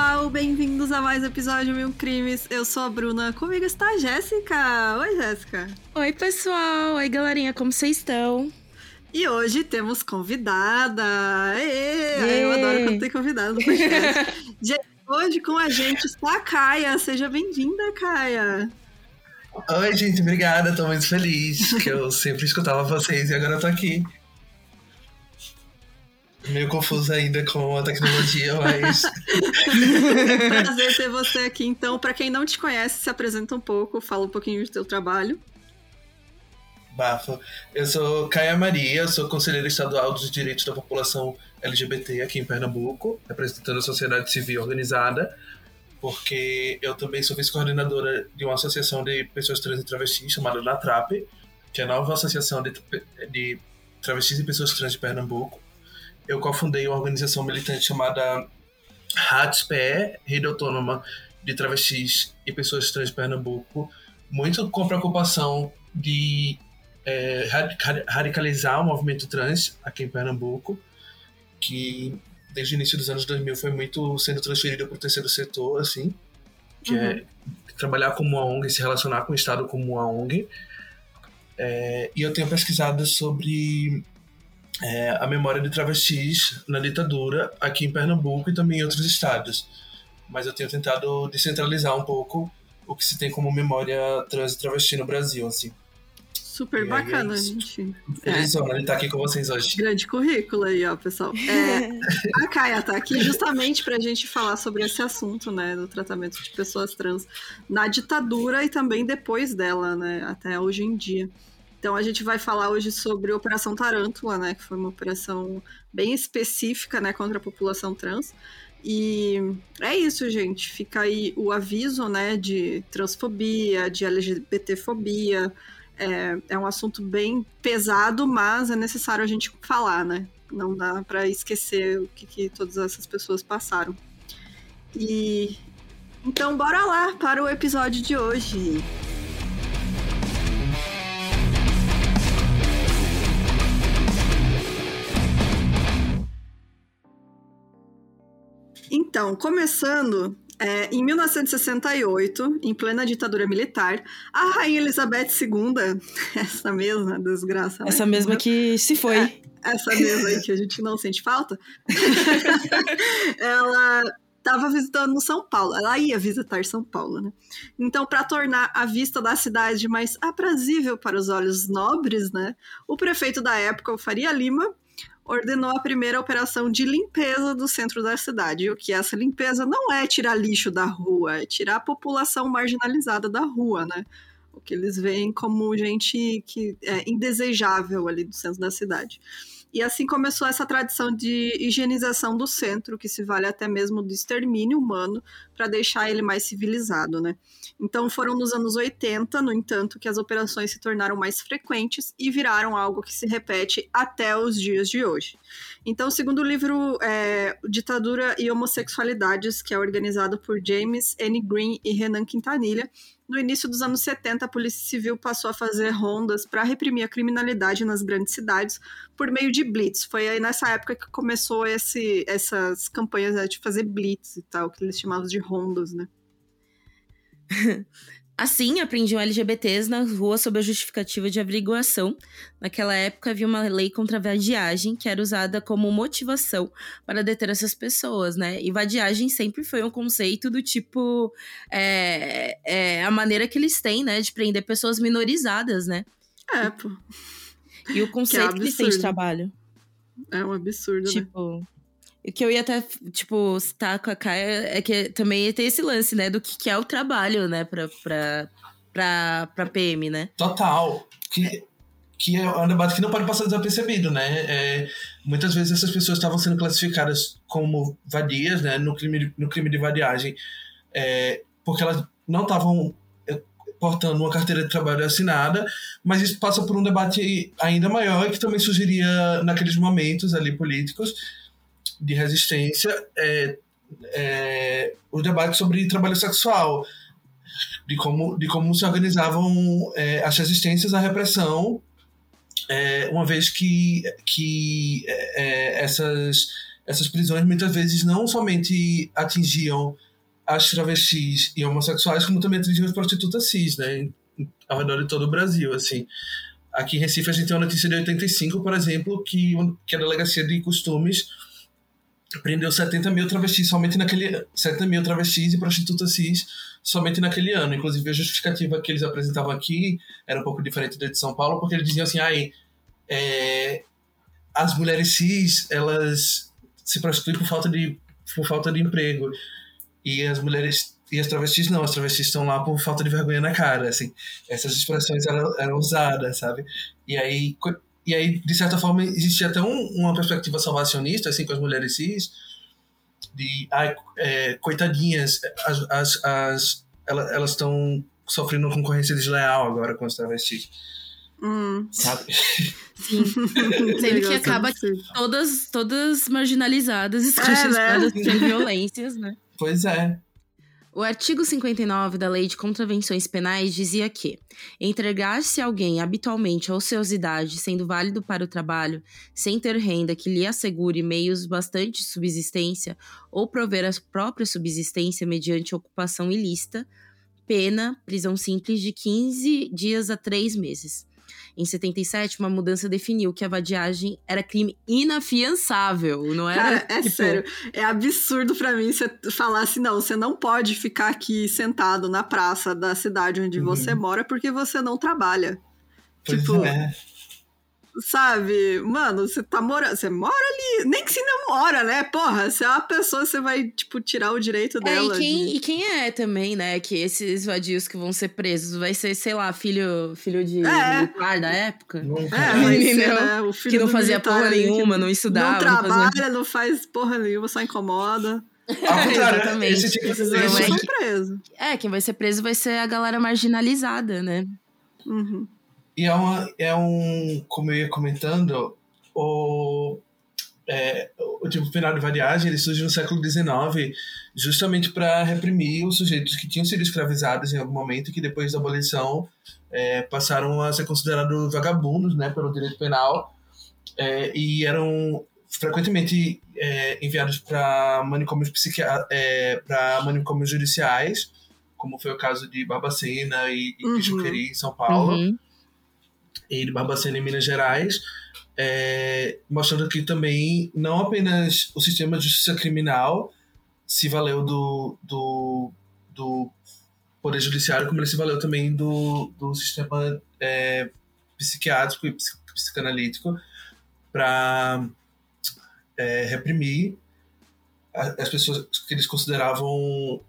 pessoal, bem-vindos a mais um episódio Mil Crimes. Eu sou a Bruna, comigo está a Jéssica. Oi, Jéssica. Oi, pessoal. Oi, galerinha, como vocês estão? E hoje temos convidada. Êê! Eu adoro quando tem convidada no podcast. hoje com a gente está a Caia. Seja bem-vinda, Caia. Oi, gente, obrigada. Tô muito feliz que eu sempre escutava vocês e agora eu tô aqui meio confuso ainda com a tecnologia, mas. Prazer ter você aqui. Então, para quem não te conhece, se apresenta um pouco, fala um pouquinho do teu trabalho. Bafo. Eu sou Caia Maria, sou conselheira estadual dos direitos da população LGBT aqui em Pernambuco, representando a sociedade civil organizada, porque eu também sou vice-coordenadora de uma associação de pessoas trans e travestis chamada LATRAP, que é a nova associação de, de travestis e pessoas trans de Pernambuco eu cofundei uma organização militante chamada RATSPE, Rede Autônoma de Travestis e Pessoas Trans Pernambuco, muito com preocupação de é, radicalizar o movimento trans aqui em Pernambuco, que desde o início dos anos 2000 foi muito sendo transferido para o terceiro setor, assim, que é uhum. é trabalhar como uma ONG, se relacionar com o Estado como uma ONG. É, e eu tenho pesquisado sobre é, a memória de travestis na ditadura aqui em Pernambuco e também em outros estados. Mas eu tenho tentado descentralizar um pouco o que se tem como memória trans e travesti no Brasil, assim. Super e bacana, é gente. Feliz é. de estar aqui com vocês hoje. Grande currículo aí, ó, pessoal. É, a Kaia tá aqui justamente para a gente falar sobre esse assunto, né, do tratamento de pessoas trans na ditadura e também depois dela, né, até hoje em dia. Então a gente vai falar hoje sobre a Operação Tarântula, né, que foi uma operação bem específica, né, contra a população trans. E é isso, gente. Fica aí o aviso, né, de transfobia, de LGBTfobia. É, é um assunto bem pesado, mas é necessário a gente falar, né? Não dá para esquecer o que, que todas essas pessoas passaram. E então bora lá para o episódio de hoje. Então, começando é, em 1968, em plena ditadura militar, a Rainha Elizabeth II, essa mesma desgraça. Essa né? mesma que se foi. É, essa mesma aí que a gente não sente falta. ela estava visitando São Paulo. Ela ia visitar São Paulo, né? Então, para tornar a vista da cidade mais aprazível para os olhos nobres, né? O prefeito da época, o Faria Lima, ordenou a primeira operação de limpeza do centro da cidade. O que é essa limpeza não é tirar lixo da rua, é tirar a população marginalizada da rua, né? O que eles veem como gente que é indesejável ali do centro da cidade. E assim começou essa tradição de higienização do centro, que se vale até mesmo do extermínio humano, para deixar ele mais civilizado, né? Então foram nos anos 80, no entanto, que as operações se tornaram mais frequentes e viraram algo que se repete até os dias de hoje. Então, segundo o livro é, Ditadura e Homossexualidades, que é organizado por James N. Green e Renan Quintanilha, no início dos anos 70, a Polícia Civil passou a fazer rondas para reprimir a criminalidade nas grandes cidades por meio de blitz. Foi aí nessa época que começou esse, essas campanhas né, de fazer blitz e tal, que eles chamavam de rondas, né? Assim, apreendiam LGBTs nas ruas sob a justificativa de averiguação. Naquela época, havia uma lei contra a vadiagem, que era usada como motivação para deter essas pessoas, né? E vadiagem sempre foi um conceito do tipo... É, é a maneira que eles têm, né? De prender pessoas minorizadas, né? É, pô. E o conceito que, é que eles têm de trabalho. É um absurdo, tipo, né? O que eu ia até, tipo, citar com a Kaia é que também tem esse lance, né? Do que, que é o trabalho, né? Pra, pra, pra, pra PM, né? Total. Que, que é um debate que não pode passar desapercebido, né? É, muitas vezes essas pessoas estavam sendo classificadas como vadias, né? No crime, no crime de vadiagem, é, porque elas não estavam é, portando uma carteira de trabalho assinada, mas isso passa por um debate ainda maior que também surgiria naqueles momentos ali políticos, de resistência é, é, o debate sobre trabalho sexual, de como, de como se organizavam é, as resistências à repressão, é, uma vez que, que é, essas, essas prisões muitas vezes não somente atingiam as travestis e homossexuais, como também atingiam as prostitutas cis, né? Ao redor de todo o Brasil, assim. Aqui em Recife a gente tem uma notícia de 85, por exemplo, que, que a Delegacia de Costumes prendeu 70 mil travestis somente naquele 70 mil travestis e prostitutas cis somente naquele ano. Inclusive a justificativa que eles apresentavam aqui era um pouco diferente da de São Paulo, porque eles diziam assim, ai, é, as mulheres cis elas se prostituem por falta de por falta de emprego e as mulheres e as travestis não, as travestis estão lá por falta de vergonha na cara, assim. Essas expressões eram, eram usadas, sabe? E aí e aí, de certa forma, existia até um, uma perspectiva salvacionista, assim, com as mulheres cis, de, ai, é, coitadinhas, as, as, as, elas estão sofrendo uma concorrência desleal agora com as travestis. Hum. Sabe? Sim. Sendo que acaba todas, todas marginalizadas, escrachadas, é, né? violências, né? Pois é. O artigo 59 da Lei de Contravenções Penais dizia que entregar-se alguém habitualmente a ociosidade, sendo válido para o trabalho, sem ter renda que lhe assegure meios bastante de subsistência ou prover a própria subsistência mediante ocupação ilícita, pena, prisão simples de 15 dias a 3 meses. Em 77, uma mudança definiu que a vadiagem era crime inafiançável, não era? Cara, é tipo... sério. É absurdo para mim você falar assim, não, você não pode ficar aqui sentado na praça da cidade onde uhum. você mora porque você não trabalha. Pois tipo, é sabe? Mano, você tá morando. Você mora ali. Nem que se não mora, né? Porra, se é uma pessoa, você vai, tipo, tirar o direito é, dela. E quem, de... e quem é também, né? Que esses vadios que vão ser presos vai ser, sei lá, filho, filho de é. militar da época. É, vai ser, né? O filho que não fazia porra nenhuma, não estudava. Não trabalha, não, fazia... não faz porra nenhuma, só incomoda. Ah, Exatamente. Esse tipo de é, preso. é, quem vai ser preso vai ser a galera marginalizada, né? Uhum. E é, uma, é um, como eu ia comentando, o, é, o tipo penal de variagem ele surge no século XIX justamente para reprimir os sujeitos que tinham sido escravizados em algum momento e que depois da abolição é, passaram a ser considerados vagabundos né, pelo direito penal é, e eram frequentemente é, enviados para manicômios, é, para manicômios judiciais, como foi o caso de Barbacena e, e uhum. em São Paulo. Uhum e de Barbacena, em Minas Gerais, é, mostrando que também não apenas o sistema de justiça criminal se valeu do, do, do Poder Judiciário, como ele se valeu também do, do sistema é, psiquiátrico e psicanalítico para é, reprimir as pessoas que eles consideravam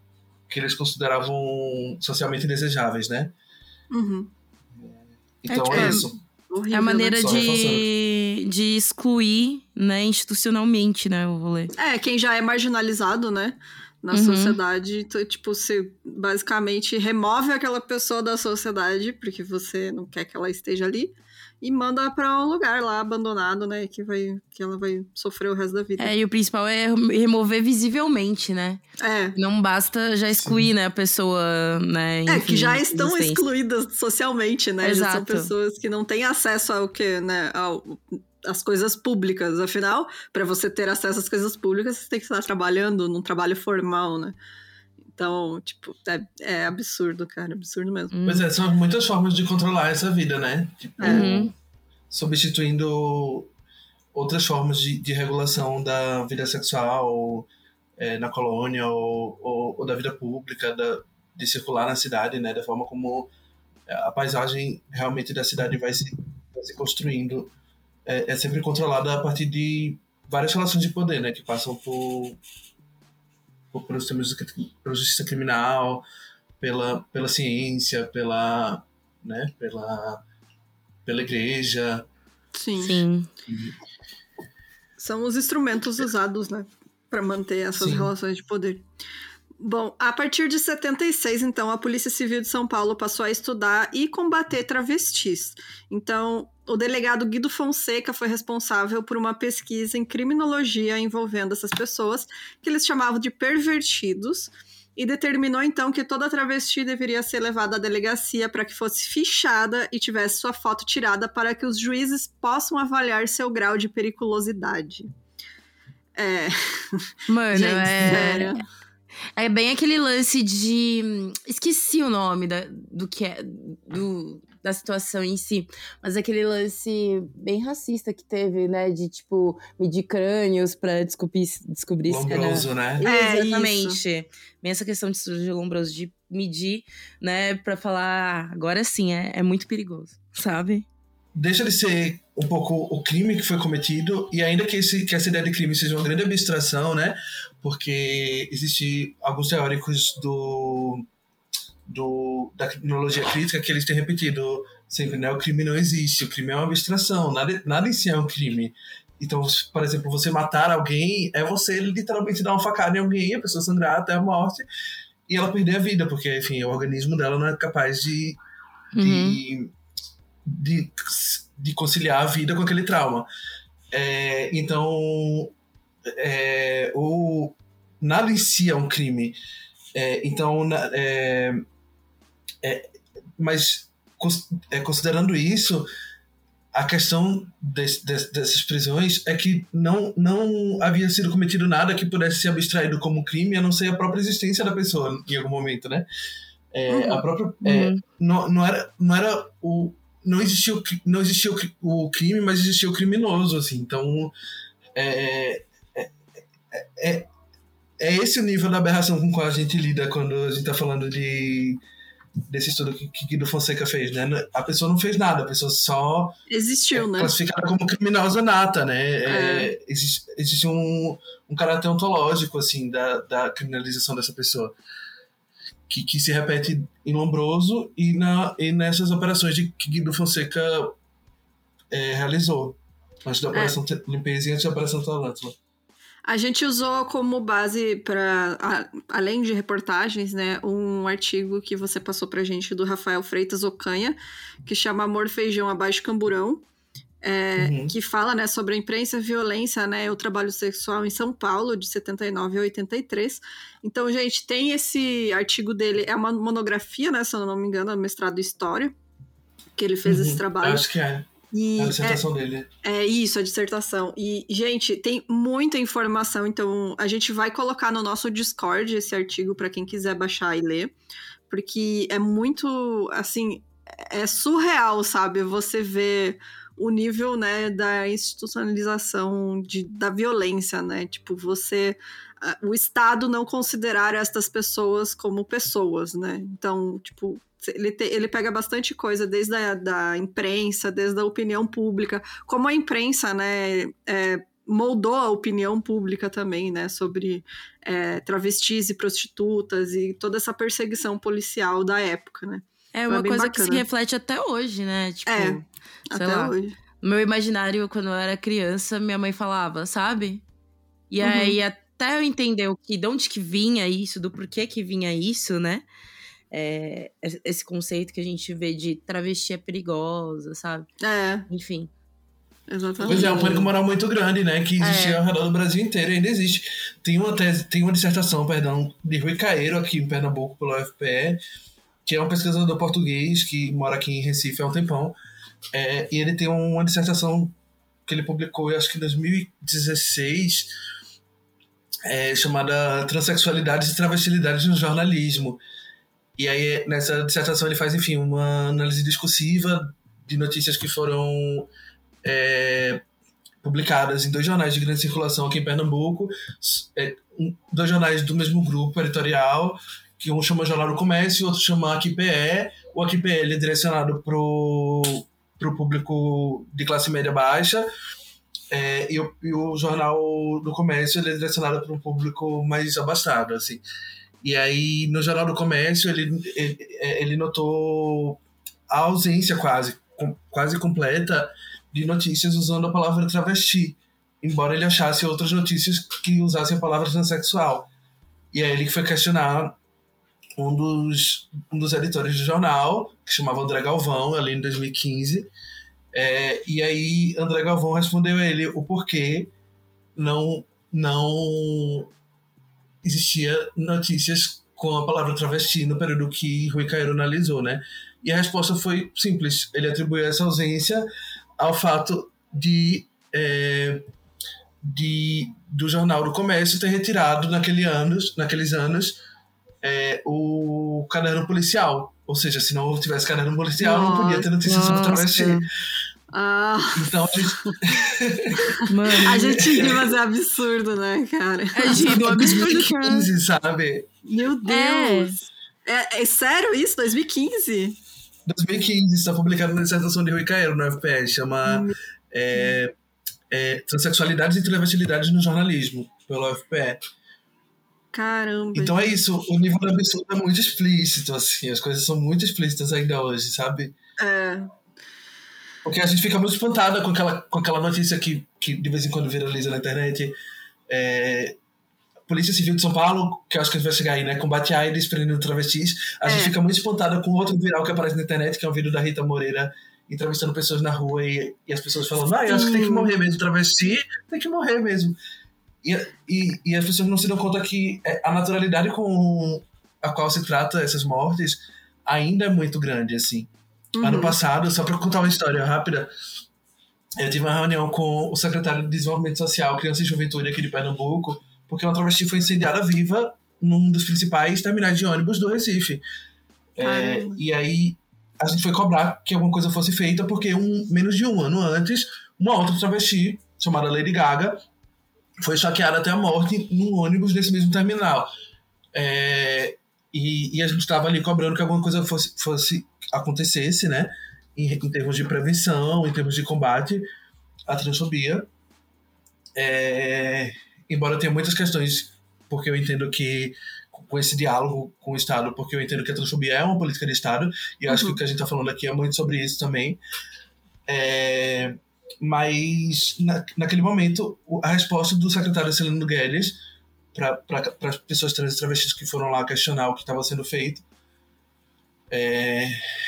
que eles consideravam socialmente indesejáveis, né? Uhum. Então é, tipo, é isso. Horrível, é a maneira de, de excluir, né, institucionalmente, né, o rolê. É, quem já é marginalizado, né, na uhum. sociedade, então, tipo, você basicamente remove aquela pessoa da sociedade, porque você não quer que ela esteja ali, e manda para um lugar lá abandonado, né? Que, vai, que ela vai sofrer o resto da vida. É, e o principal é remover visivelmente, né? É. Não basta já excluir, Sim. né, a pessoa, né? Enfim, é, que já estão excluídas socialmente, né? Exato. Já são pessoas que não têm acesso ao que, né? Ao, as coisas públicas. Afinal, para você ter acesso às coisas públicas, você tem que estar trabalhando num trabalho formal, né? Então, tipo, é, é absurdo, cara, absurdo mesmo. Pois é, são muitas formas de controlar essa vida, né? Tipo, uhum. substituindo outras formas de, de regulação da vida sexual é, na colônia ou, ou, ou, da vida pública, da, de circular na cidade, né? Da forma como a paisagem realmente da cidade vai se, vai se construindo. É, é sempre controlada a partir de várias relações de poder, né? Que passam por pelos temas pela justiça criminal, pela, pela ciência, pela, né, pela, pela igreja. Sim. Sim. São os instrumentos usados, né, para manter essas Sim. relações de poder. Bom, a partir de 76, então, a Polícia Civil de São Paulo passou a estudar e combater travestis. Então, o delegado Guido Fonseca foi responsável por uma pesquisa em criminologia envolvendo essas pessoas, que eles chamavam de pervertidos, e determinou então que toda travesti deveria ser levada à delegacia para que fosse fichada e tivesse sua foto tirada para que os juízes possam avaliar seu grau de periculosidade. É. Mano, Gente, é. É bem aquele lance de. Esqueci o nome da, do que é. Do, da situação em si. Mas aquele lance bem racista que teve, né? De, tipo, medir crânios pra descobrir, descobrir se era. Lombroso, né? É, Exatamente. Bem essa questão de cirurgia lombroso, de medir, né? Pra falar, "Ah, agora sim, é, é muito perigoso, sabe? deixa de ser um pouco o crime que foi cometido e ainda que, esse, que essa ideia de crime seja uma grande abstração, né? Porque existe alguns teóricos do, do da criminologia crítica que eles têm repetido sempre, né? O crime não existe, o crime é uma abstração, nada, nada em si é um crime. Então, por exemplo, você matar alguém é você literalmente dar uma facada em alguém, a pessoa sangrar até a morte e ela perder a vida, porque, enfim, o organismo dela não é capaz de, de, de, de conciliar a vida com aquele trauma. É, então, é, o, nada em si é um crime. É, então, na- é, é, mas é, considerando isso, a questão des- des- dessas prisões é que não, não havia sido cometido nada que pudesse ser abstraído como crime, a não ser a própria existência da pessoa em algum momento, né? É, Uhum. a própria, é, Uhum. não, não era, não era o não existia o, não existia o, cri- o crime, mas existia o criminoso, assim. Então, é, é, é, é- é esse o nível da aberração com qual a gente lida quando a gente tá falando de desse estudo que, que Guido Fonseca fez, né? A pessoa não fez nada, a pessoa só Existiu, é né? classificada como criminosa nata, né? É, existe, existe um, um caráter ontológico, assim, da, da criminalização dessa pessoa. Que, que se repete em Lombroso e, na, e nessas operações de, que Guido Fonseca é, realizou. Antes da Operação Te- Limpeza e antes da Operação Tarântula. A gente usou como base para, além de reportagens, né, um artigo que você passou pra gente do Rafael Freitas Ocanha, que chama Amor, Feijão, Abaixo Camburão, é, Uhum. que fala, né, sobre a imprensa, violência, né, e o trabalho sexual em São Paulo, de 79 a 83. Então, gente, tem esse artigo dele, é uma monografia, né, se eu não me engano, é um mestrado em História, que ele fez esse Uhum. trabalho. Acho que é. E É a é, dissertação dele. é isso, a dissertação. E, gente, tem muita informação, então a gente vai colocar no nosso Discord esse artigo para quem quiser baixar e ler, porque é muito, assim, é surreal, sabe? Você vê o nível, né, da institucionalização de, da violência, né? Tipo, você o Estado não considerar estas pessoas como pessoas, né? Então, tipo, ele, te- ele pega bastante coisa, desde a da imprensa, desde a opinião pública, como a imprensa, né, é, moldou a opinião pública também, né, sobre é, travestis e prostitutas e toda essa perseguição policial da época, né? É uma coisa que se bacana. reflete até hoje, né? Tipo, É, Até lá. hoje. No meu imaginário, quando eu era criança, minha mãe falava, sabe? E Uhum. aí, até eu entender o que, de onde que vinha isso, do porquê que vinha isso, né? É, esse conceito que a gente vê de travesti é perigosa, sabe? É, Enfim. exatamente. Pois é, um pânico moral muito grande, né? Que existia É. ao redor do Brasil inteiro e ainda existe. Tem uma tese, tem uma dissertação, perdão, de Rui Caeiro aqui em Pernambuco, pelo UFPE, que é um pesquisador português que mora aqui em Recife há um tempão. É, e ele tem uma dissertação que ele publicou, eu acho que em 2016, é, chamada Transsexualidades e Travestilidades no Jornalismo. E aí, nessa dissertação, ele faz, enfim, uma análise discursiva de notícias que foram é, publicadas em dois jornais de grande circulação aqui em Pernambuco, é, um- dois jornais do mesmo grupo editorial, que um chama Jornal do Comércio e outro chama AQPE. O AQPE é direcionado para o público de classe média baixa, é, e, o, e o Jornal do Comércio é direcionado para um público mais abastado, assim. E aí, no Jornal do Comércio, ele, ele, ele notou a ausência quase, com- quase completa de notícias usando a palavra travesti, embora ele achasse outras notícias que usassem a palavra transexual. E aí ele foi questionar um dos, um dos editores do jornal, que chamava André Galvão, ali em 2015. É, e aí André Galvão respondeu a ele o porquê não, não existia notícias com a palavra travesti no período que Rui Cairo analisou, né? E a resposta foi simples. Ele atribuiu essa ausência ao fato de é, de, do Jornal do Comércio ter retirado naquele anos, naqueles anos é, o caderno policial. Ou seja, se não tivesse caderno policial, nossa, não podia ter notícias sobre travesti. Ah. Então a gente. Mano, a gente ri, mas é absurdo, né, cara? É giro, é absurdo, 2015, sabe? Meu Deus! É. É, é sério isso? 2015? 2015, está publicado na dissertação de Rui Caeiro no FPS, chama hum. é, é, Transsexualidades e Travestilidades no Jornalismo, pelo UFPE. Caramba. Então é isso, o nível do absurdo é muito explícito, assim, as coisas são muito explícitas ainda hoje, sabe? É. Porque a gente fica muito espantada com aquela, com aquela notícia que, que de vez em quando viraliza na internet. É, Polícia Civil de São Paulo, que eu acho que vai chegar aí, né? Combate AIDS prendendo travestis. A é. gente fica muito espantada com outro viral que aparece na internet, que é um vídeo da Rita Moreira entrevistando pessoas na rua e, e as pessoas falando, ah, eu acho que tem que morrer mesmo, travesti tem que morrer mesmo. E, e, e as pessoas não se dão conta que é, a naturalidade com a qual se trata essas mortes ainda é muito grande, assim. Uhum. Ano passado, só para contar uma história rápida, eu tive uma reunião com o secretário de Desenvolvimento Social, Criança e Juventude aqui de Pernambuco, porque uma travesti foi incendiada viva num dos principais terminais de ônibus do Recife. É, e aí a gente foi cobrar que alguma coisa fosse feita, porque um, menos de um ano antes, uma outra travesti, chamada Lady Gaga, foi choqueada até a morte num ônibus desse mesmo terminal. É, e, e, a gente estava ali cobrando que alguma coisa fosse, fosse acontecesse, né? Em, em, termos de prevenção, em termos de combate à transfobia. É, embora tenha muitas questões, porque eu entendo que com esse diálogo com o Estado, porque eu entendo que a transfobia é uma política de Estado, e uhum. acho que uhum. o que a gente está falando aqui é muito sobre isso também. É, mas na, naquele momento, a resposta do secretário Celino Guedes para as pessoas trans e travestis que foram lá questionar o que estava sendo feito é,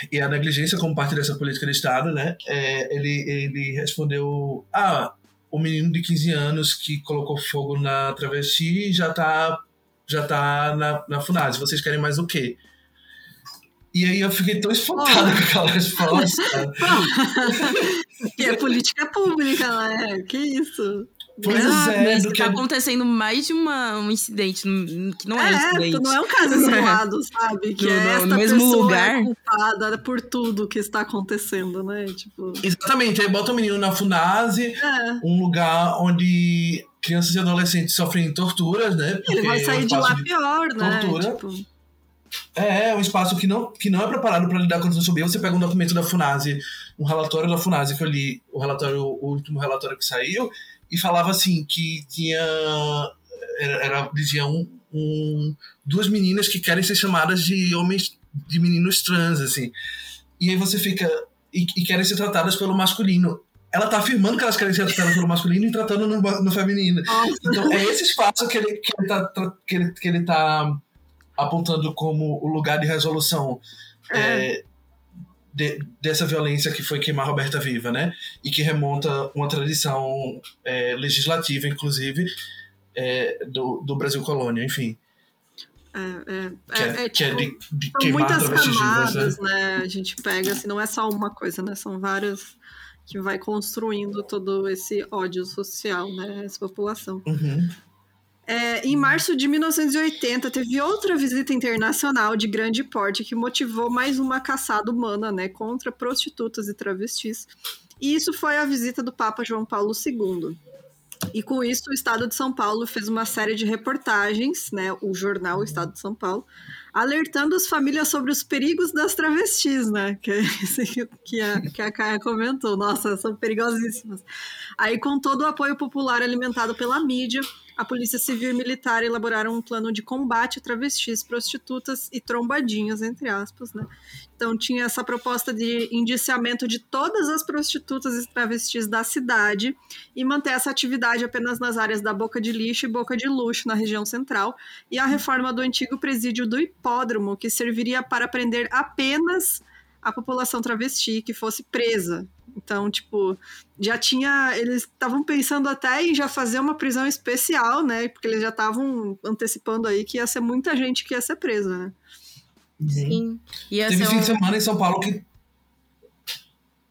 e a negligência como parte dessa política de Estado, né? É, ele, ele respondeu: Ah, o menino de 15 anos que colocou fogo na travesti já está já tá na, na FUNAS. Vocês querem mais o quê? E aí eu fiquei tão espantado oh. com aquela resposta. que é política pública, né? Que isso? Pois ah, é, do que tá acontecendo mais de uma, um incidente, que não é, é incidente. Não é um caso isolado, sabe? Que no, é esta no mesmo lugar. É culpada por tudo que está acontecendo, né? Tipo... Exatamente, aí bota o menino na FUNASE, é. um lugar onde crianças e adolescentes sofrem torturas, né? Ele vai sair é um de lá pior, né? Tortura. Tipo... É, é um espaço que não, que não é preparado para lidar com a transfobia. Você pega um documento da FUNASE, um relatório da FUNASE que eu li, o relatório, o último relatório que saiu, e falava assim que tinha era, era dizia um, um, duas meninas que querem ser chamadas de homens de meninos trans assim e aí você fica e, e querem ser tratadas pelo masculino ela tá afirmando que elas querem ser tratadas pelo masculino e tratando no, no feminino Nossa. então é esse espaço que ele que ele tá que ele, que ele tá apontando como o lugar de resolução é. É, de, dessa violência que foi queimar Roberta Viva, né? E que remonta uma tradição é, legislativa, inclusive, é, do, do Brasil colônia, enfim. É, é, que é, é, é é tipo, de, de queimar muitas camadas, né? né? A gente pega, assim, não é só uma coisa, né? São várias que vai construindo todo esse ódio social, né? Essa população. Uhum. É, em março de 1980, teve outra visita internacional de grande porte que motivou mais uma caçada humana né, contra prostitutas e travestis. E isso foi a visita do Papa João Paulo II. E com isso, o Estado de São Paulo fez uma série de reportagens, né, o jornal Estado de São Paulo, alertando as famílias sobre os perigos das travestis, né? Que, que, a, que a Caia comentou. Nossa, são perigosíssimas. Aí, com todo o apoio popular alimentado pela mídia, a Polícia Civil e Militar elaboraram um plano de combate a travestis, prostitutas e trombadinhas, entre aspas, né? Então tinha essa proposta de indiciamento de todas as prostitutas e travestis da cidade e manter essa atividade apenas nas áreas da Boca de Lixo e Boca de Luxo, na região central, e a reforma do antigo presídio do Hipódromo, que serviria para prender apenas a população travesti que fosse presa. Então, tipo, já tinha. Eles estavam pensando até em já fazer uma prisão especial, né? Porque eles já estavam antecipando aí que ia ser muita gente que ia ser presa, né? Sim. Ia Teve fim um... de semana em São Paulo que.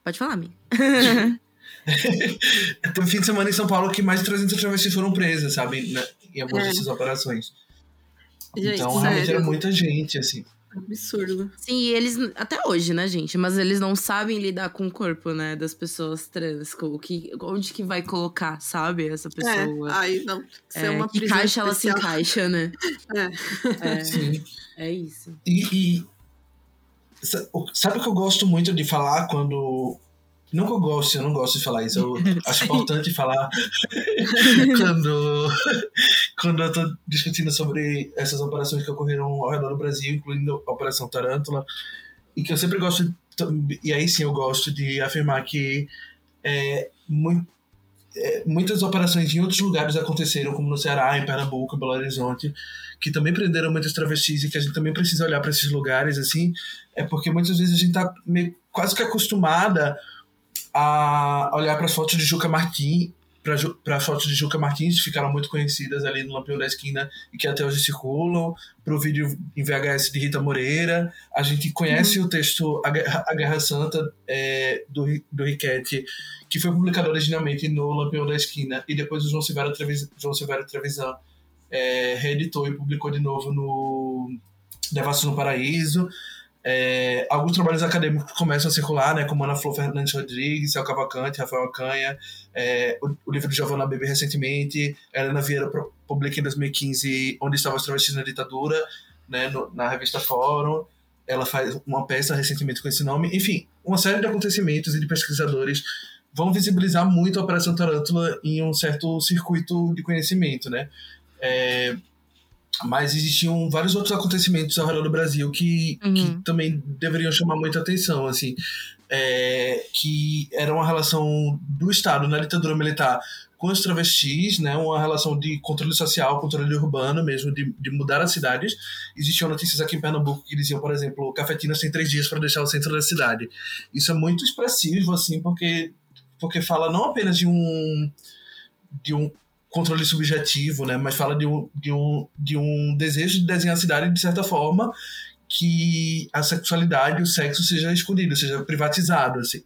Pode falar, mim. Teve fim de semana em São Paulo que mais de 300 travestis foram presas, sabe? Né? Em algumas É. dessas operações. Gente, então, realmente sério. era muita gente, assim. Absurdo. Sim, e eles, até hoje, né, gente? Mas eles não sabem lidar com o corpo, né, das pessoas trans. Com o que, onde que vai colocar, sabe, essa pessoa. É, aí não. Ser É, uma que caixa ela se especial. encaixa, né? É. É, Sim. é isso. E, e sabe o que eu gosto muito de falar quando. Eu gosto, eu não gosto de falar isso. Eu acho importante falar quando, quando eu tô discutindo sobre essas operações que ocorreram ao redor do Brasil, incluindo a Operação Tarântula, e que eu sempre gosto, de- e aí sim eu gosto de afirmar que é, mui- é, muitas operações em outros lugares aconteceram, como no Ceará, em Pernambuco, em Belo Horizonte, que também prenderam muitas travestis e que a gente também precisa olhar para esses lugares, assim, é porque muitas vezes a gente tá meio, quase que acostumada a olhar para as fotos de Juca Martins, para as fotos de Juca Martins, que ficaram muito conhecidas ali no Lampião da Esquina e que até hoje circulam, para o vídeo em VHS de Rita Moreira. A gente conhece o texto A Guerra, A Guerra Santa é, do, do Riquetti, que foi publicado originalmente no Lampião da Esquina, e depois o João Silvério Trevisan, João Silvério Trevisan é, reeditou e publicou de novo no Devassos no Paraíso. É, alguns trabalhos acadêmicos começam a circular, né, como Ana Flor Fernandes Rodrigues, Céu Cavalcante, Rafael Acanha, é, o, o livro de Giovanna Bebe recentemente, Helena Vieira publica em 2015 Onde Estavam as Travestis na Ditadura, né, no- na revista Fórum. Ela faz uma peça recentemente com esse nome. Enfim, uma série de acontecimentos e de pesquisadores vão visibilizar muito a Operação Tarântula em um certo circuito de conhecimento, né? É, mas existiam vários outros acontecimentos ao redor do Brasil que, Uhum. que também deveriam chamar muita atenção, assim, é, que era uma relação do Estado na ditadura militar com os travestis, né, uma relação de controle social, controle urbano mesmo, de, de mudar as cidades. Existiam notícias aqui em Pernambuco que diziam, por exemplo, Cafetinas tem três dias para deixar o centro da cidade. Isso é muito expressivo, assim, porque, porque fala não apenas de um de um controle subjetivo, né? Mas fala de um, de um, de um desejo de desenhar a cidade de certa forma que a sexualidade o sexo seja escondido, seja privatizado, assim.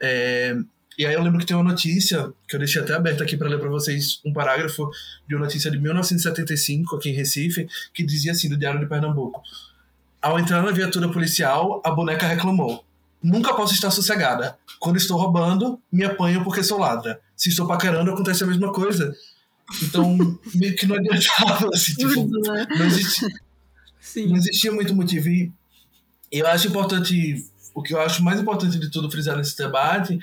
É, e aí eu lembro que tem uma notícia, que eu deixei até aberta aqui para ler para vocês, um parágrafo de uma notícia de 1975, aqui em Recife, que dizia assim, do Diário de Pernambuco. Ao entrar na viatura policial, a boneca reclamou. Nunca posso estar sossegada. Quando estou roubando, me apanham porque sou ladra. Se estou paquerando, acontece a mesma coisa. Então, meio que não adiantava, assim, tipo, né? não existia, não existia muito motivo. E eu acho importante, o que eu acho mais importante de tudo frisar nesse debate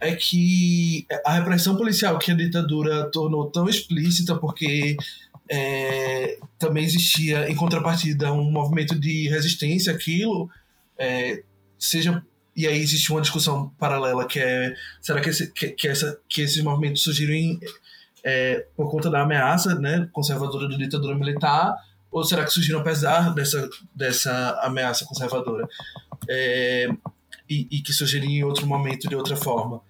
é que a repressão policial que a ditadura tornou tão explícita, porque é, também existia, em contrapartida, um movimento de resistência àquilo, é, seja. E aí existe uma discussão paralela que é será que, esse, que, que, essa, que esses movimentos surgiram em, é, por conta da ameaça né, conservadora da ditadura militar ou será que surgiram apesar dessa, dessa ameaça conservadora? É, e, e que surgiria em outro momento, de outra forma.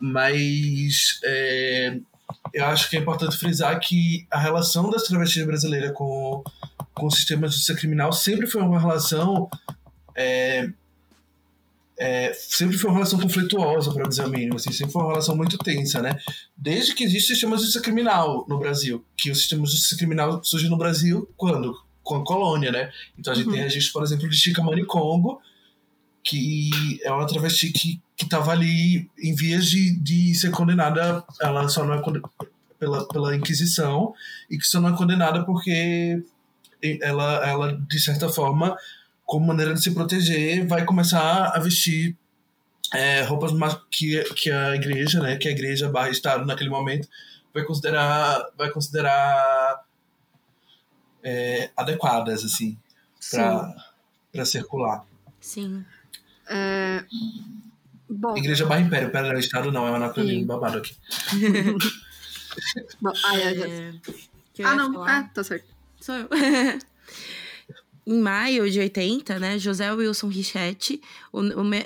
Mas é, eu acho que é importante frisar que a relação das travestis brasileiras com, com o sistema de justiça criminal sempre foi uma relação. É, sempre foi uma relação conflituosa, para dizer o mínimo. Assim, sempre foi uma relação muito tensa, né? Desde que existe o sistema de justiça criminal no Brasil. Que o sistema de justiça criminal surge no Brasil quando? Com a colônia, né? Então a gente Uhum. tem registro, por exemplo, de Chica Manicongo, que é uma travesti que estava ali em vias de, de ser condenada. Ela só não é pela, pela Inquisição e que só não é condenada porque ela, ela de certa forma, como maneira de se proteger, vai começar a vestir é, roupas que, que a igreja, né, que a igreja barra Estado naquele momento vai considerar, vai considerar é, adequadas, assim, Sim. para circular. Sim. É, Bom, Igreja barra Império, pera, Estado não, é um anacronismo babado aqui. bom ai, ai, ai. É, Ah, não. Ah, tá certo. Sou eu. em maio de 80, né, José Wilson Richetti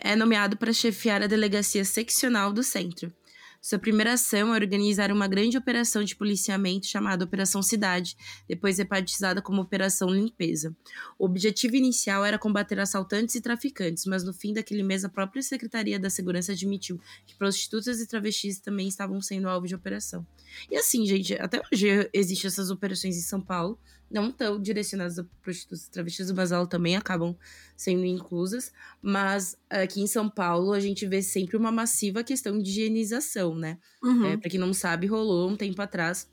é nomeado para chefiar a delegacia seccional do centro. Sua primeira ação é organizar uma grande operação de policiamento chamada Operação Cidade, depois rebatizada como Operação Limpeza. O objetivo inicial era combater assaltantes e traficantes, mas no fim daquele mês a própria Secretaria da Segurança admitiu que prostitutas e travestis também estavam sendo alvo de operação. E assim, gente, até hoje existem essas operações em São Paulo, não tão direcionadas a prostitutas travestis, mas elas também acabam sendo inclusas. Mas aqui em São Paulo a gente vê sempre uma massiva questão de higienização, né? Uhum. É, para quem não sabe, rolou um tempo atrás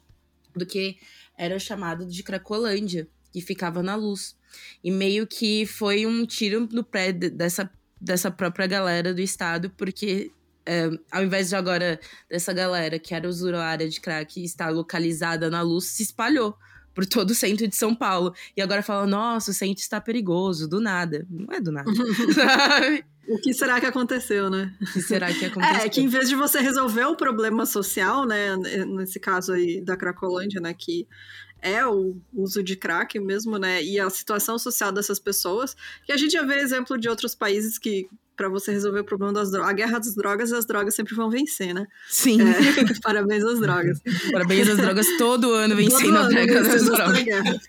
do que era chamado de Cracolândia, que ficava na luz. E meio que foi um tiro no pé dessa, dessa própria galera do estado, porque é, ao invés de agora dessa galera que era usuária de crack estar localizada na luz, se espalhou por todo o centro de São Paulo. E agora fala, nossa, o centro está perigoso, do nada. Não é do nada. o que será que aconteceu, né? O que será que aconteceu? É, que em vez de você resolver o problema social, né, nesse caso aí da Cracolândia, né, que é o uso de crack mesmo, né, e a situação social dessas pessoas, que a gente já vê exemplo de outros países que para você resolver o problema das drogas. A guerra das drogas, as drogas sempre vão vencer, né? Sim. É, parabéns às drogas. Parabéns às drogas todo ano vencendo a guerra das drogas.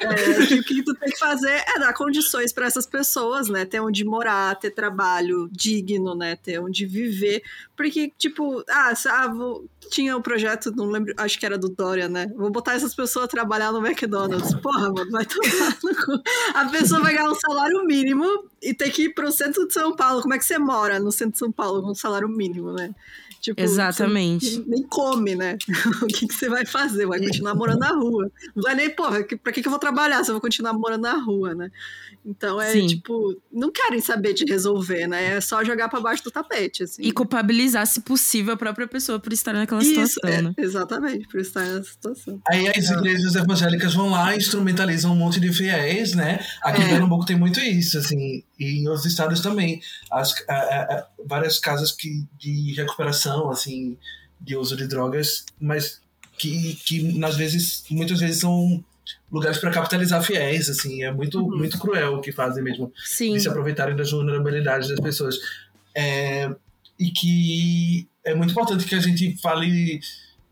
É, o que tu tem que fazer é dar condições para essas pessoas, né? Ter onde morar, ter trabalho digno, né? Ter onde viver. Porque, tipo, ah, ah vou, tinha o um projeto, não lembro, acho que era do Dória, né? Vou botar essas pessoas a trabalhar no McDonald's. Porra, mano, vai tomar no cu. A pessoa vai ganhar um salário mínimo e ter que ir pro centro de São Paulo. Como é que você mora no centro de São Paulo com um salário mínimo, né? Tipo, Exatamente. nem come, né? o que, que você vai fazer? Vai continuar morando na rua. Não vai nem, porra, pra que, que eu vou trabalhar se eu vou continuar morando na rua, né? Então é Sim. tipo, não querem saber de resolver, né? É só jogar para baixo do tapete. Assim. E culpabilizar, se possível, a própria pessoa por estar naquela Isso, situação, é, né? Exatamente, por estar nessa situação. Aí as igrejas evangélicas vão lá, instrumentalizam um monte de fiéis, né? Aqui é. em Pernambuco tem muito isso, assim, e em outros estados também. As, a, a, a, várias casas que, de recuperação, assim, de uso de drogas, mas que, que às vezes, muitas vezes são lugares para capitalizar fiéis, assim, é muito, uhum. muito cruel o que fazem mesmo, Sim. de se aproveitarem das vulnerabilidades das pessoas. É, e que é muito importante que a gente fale,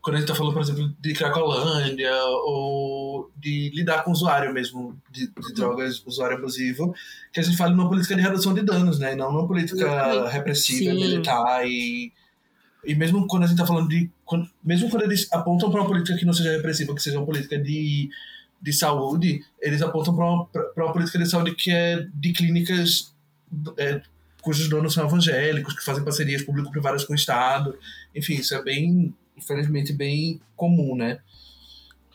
quando a gente está falando, por exemplo, de Cracolândia, ou de lidar com o usuário mesmo de, de uhum. drogas, usuário abusivo, que a gente fale numa política de redução de danos, né, não numa política repressiva, Sim. militar e e mesmo quando a gente está falando de. Quando, mesmo quando eles apontam para uma política que não seja repressiva, que seja uma política de de saúde, eles apontam para uma, uma política de saúde que é de clínicas é, cujos donos são evangélicos, que fazem parcerias público-privadas com o Estado. Enfim, isso é bem, infelizmente, bem comum, né?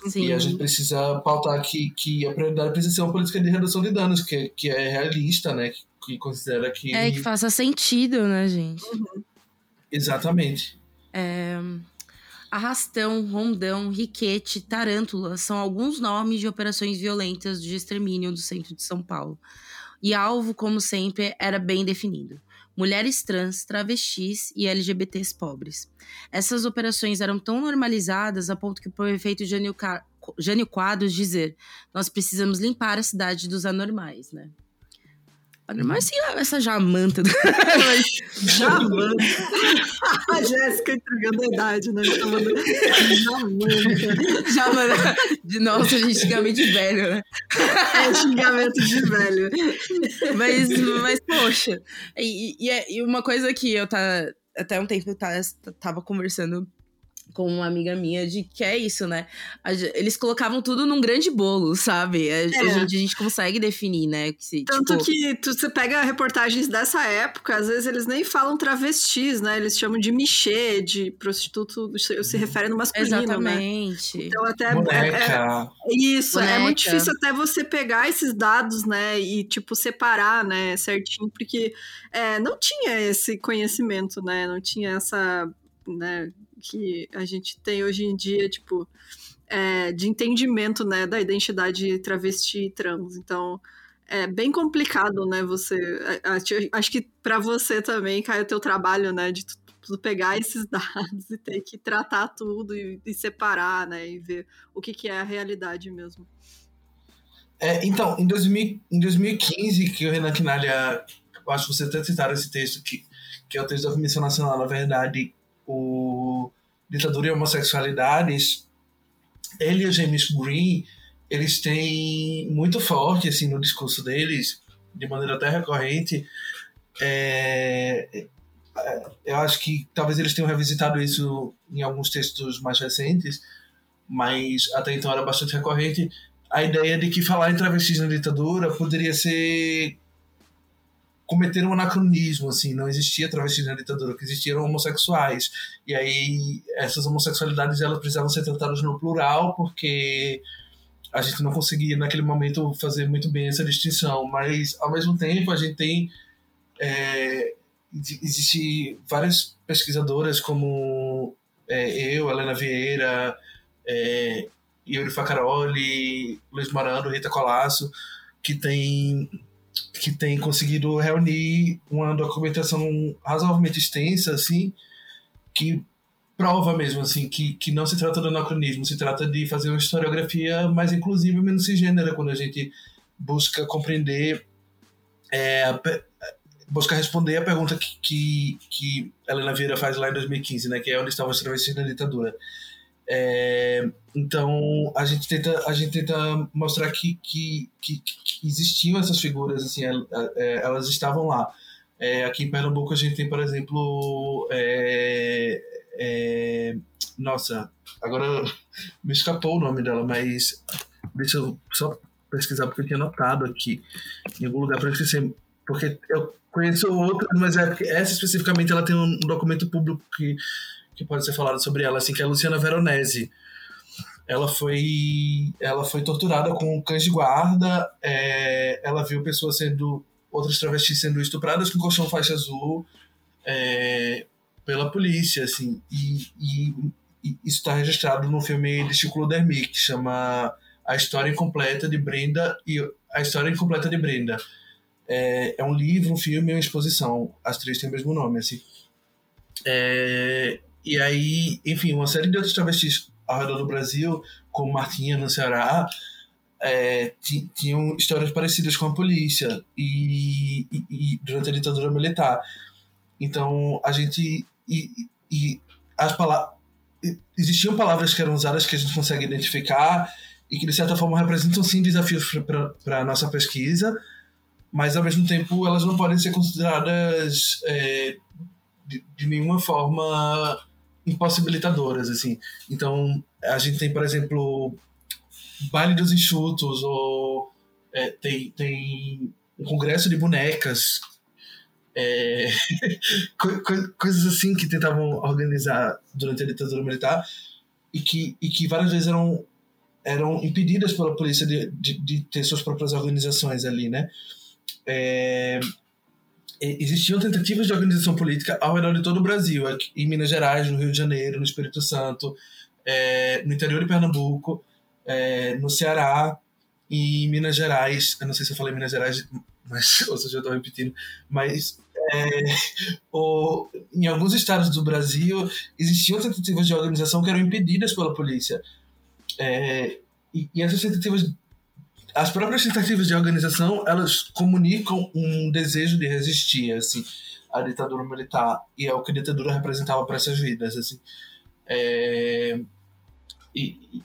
Sim. E a gente precisa pautar que, que a prioridade precisa ser uma política de redução de danos, que, que é realista, né? Que, que considera que. É, que faça sentido, né, gente? Uhum. Exatamente. É. Arrastão, Rondão, Riquete, Tarântula são alguns nomes de operações violentas de extermínio do centro de São Paulo. E alvo, como sempre, era bem definido: mulheres trans, travestis e LGBTs pobres. Essas operações eram tão normalizadas a ponto que o prefeito Jânio, Jânio Quadros dizer: nós precisamos limpar a cidade dos anormais, né? Mas sim, essa jamanta. Do... jamanta. a Jéssica entregando a idade, né? Chamando jamanta. jamanta. De nossa, gente, xingamento de velho, né? É xingamento de velho. Mas, mas poxa. E, e, é, e uma coisa que eu tá, até um tempo eu tá, tava conversando com uma amiga minha de que é isso, né? Eles colocavam tudo num grande bolo, sabe? A, é. a, gente, a gente consegue definir, né? Que, Tanto tipo... que tu, você pega reportagens dessa época, às vezes eles nem falam travestis, né? Eles chamam de michê, de prostituto, se refere no masculino, né? Exatamente. Né? Então até... É, é, isso, Boneca. é muito difícil até você pegar esses dados, né? E, tipo, separar, né? Certinho, porque é, não tinha esse conhecimento, né? Não tinha essa... Né, que a gente tem hoje em dia, tipo, é, de entendimento, né, da identidade travesti e trans. Então, é bem complicado, né, você... Acho que para você também cai o teu trabalho, né, de pegar esses dados e ter que tratar tudo e, e separar, né, e ver o que, que é a realidade mesmo. É, então, em, 2000, em 2015, que o Renan Quinalha, eu acho que você até citaram esse texto, que, que é o texto da Comissão Nacional, na verdade, o Ditadura e Homossexualidades, ele e o James Green, eles têm muito forte, assim, no discurso deles, de maneira até recorrente, é, é, eu acho que talvez eles tenham revisitado isso em alguns textos mais recentes, mas até então era bastante recorrente, a ideia de que falar em travestis na ditadura poderia ser cometer um anacronismo, assim, não existia travestis na ditadura, que existiam homossexuais. E aí essas homossexualidades elas precisavam ser tratadas no plural, porque a gente não conseguia naquele momento fazer muito bem essa distinção, mas ao mesmo tempo a gente tem é, existe várias pesquisadoras como é, eu, Helena Vieira, é, Yuri Facaroli, Luiz Morando, Rita Colasso, que tem que tem conseguido reunir uma documentação razoavelmente extensa, assim, que prova mesmo, assim, que, que não se trata de anacronismo, se trata de fazer uma historiografia mais inclusiva e menos cisgênera, quando a gente busca compreender, é, busca responder a pergunta que, que, que Helena Vieira faz lá em 2015, né, que é onde estavam os travestis na ditadura. É, então a gente tenta a gente tenta mostrar que, que, que, que existiam essas figuras assim é, elas estavam lá. É, aqui em Pernambuco a gente tem por exemplo é, é, nossa agora me escapou o nome dela mas deixa eu só pesquisar porque eu tinha notado aqui em algum lugar para esquecer porque eu conheço outras mas é essa especificamente ela tem um documento público que que pode ser falado sobre ela, assim, que é a Luciana Veronese. Ela foi, ela foi torturada com cães de guarda, é, ela viu pessoas sendo, outras travestis sendo estupradas com colchão faixa azul é, pela polícia, assim, e, e, e isso está registrado no filme de Chico Ludermi, que chama A História Incompleta de Brenda e A História Incompleta de Brenda. É, é um livro, um filme, uma exposição. As três têm o mesmo nome, assim. É, e aí, enfim, uma série de outros travestis ao redor do Brasil, como Martinha no Ceará, é, tinham histórias parecidas com a polícia e, e, e, durante a ditadura militar. Então, a gente. E, e as palavras. Existiam palavras que eram usadas que a gente consegue identificar e que, de certa forma, representam sim desafios para a nossa pesquisa, mas, ao mesmo tempo, elas não podem ser consideradas é, de, de nenhuma forma impossibilitadoras, assim. Então, a gente tem, por exemplo, baile dos enxutos, ou é, tem, tem um congresso de bonecas, é, coisas assim que tentavam organizar durante a ditadura militar e que, e que várias vezes eram, eram impedidas pela polícia de, de, de ter suas próprias organizações ali, né? É, existiam tentativas de organização política ao redor de todo o Brasil, aqui, em Minas Gerais, no Rio de Janeiro, no Espírito Santo, é, no interior de Pernambuco, é, no Ceará e em Minas Gerais. Eu não sei se eu falei Minas Gerais, mas, ou seja, eu estou repetindo, mas é, em alguns estados do Brasil existiam tentativas de organização que eram impedidas pela polícia. É, e, e essas tentativas as próprias tentativas de organização elas comunicam um desejo de resistir assim. À ditadura militar e é o que a ditadura representava para essas vidas assim. É, e,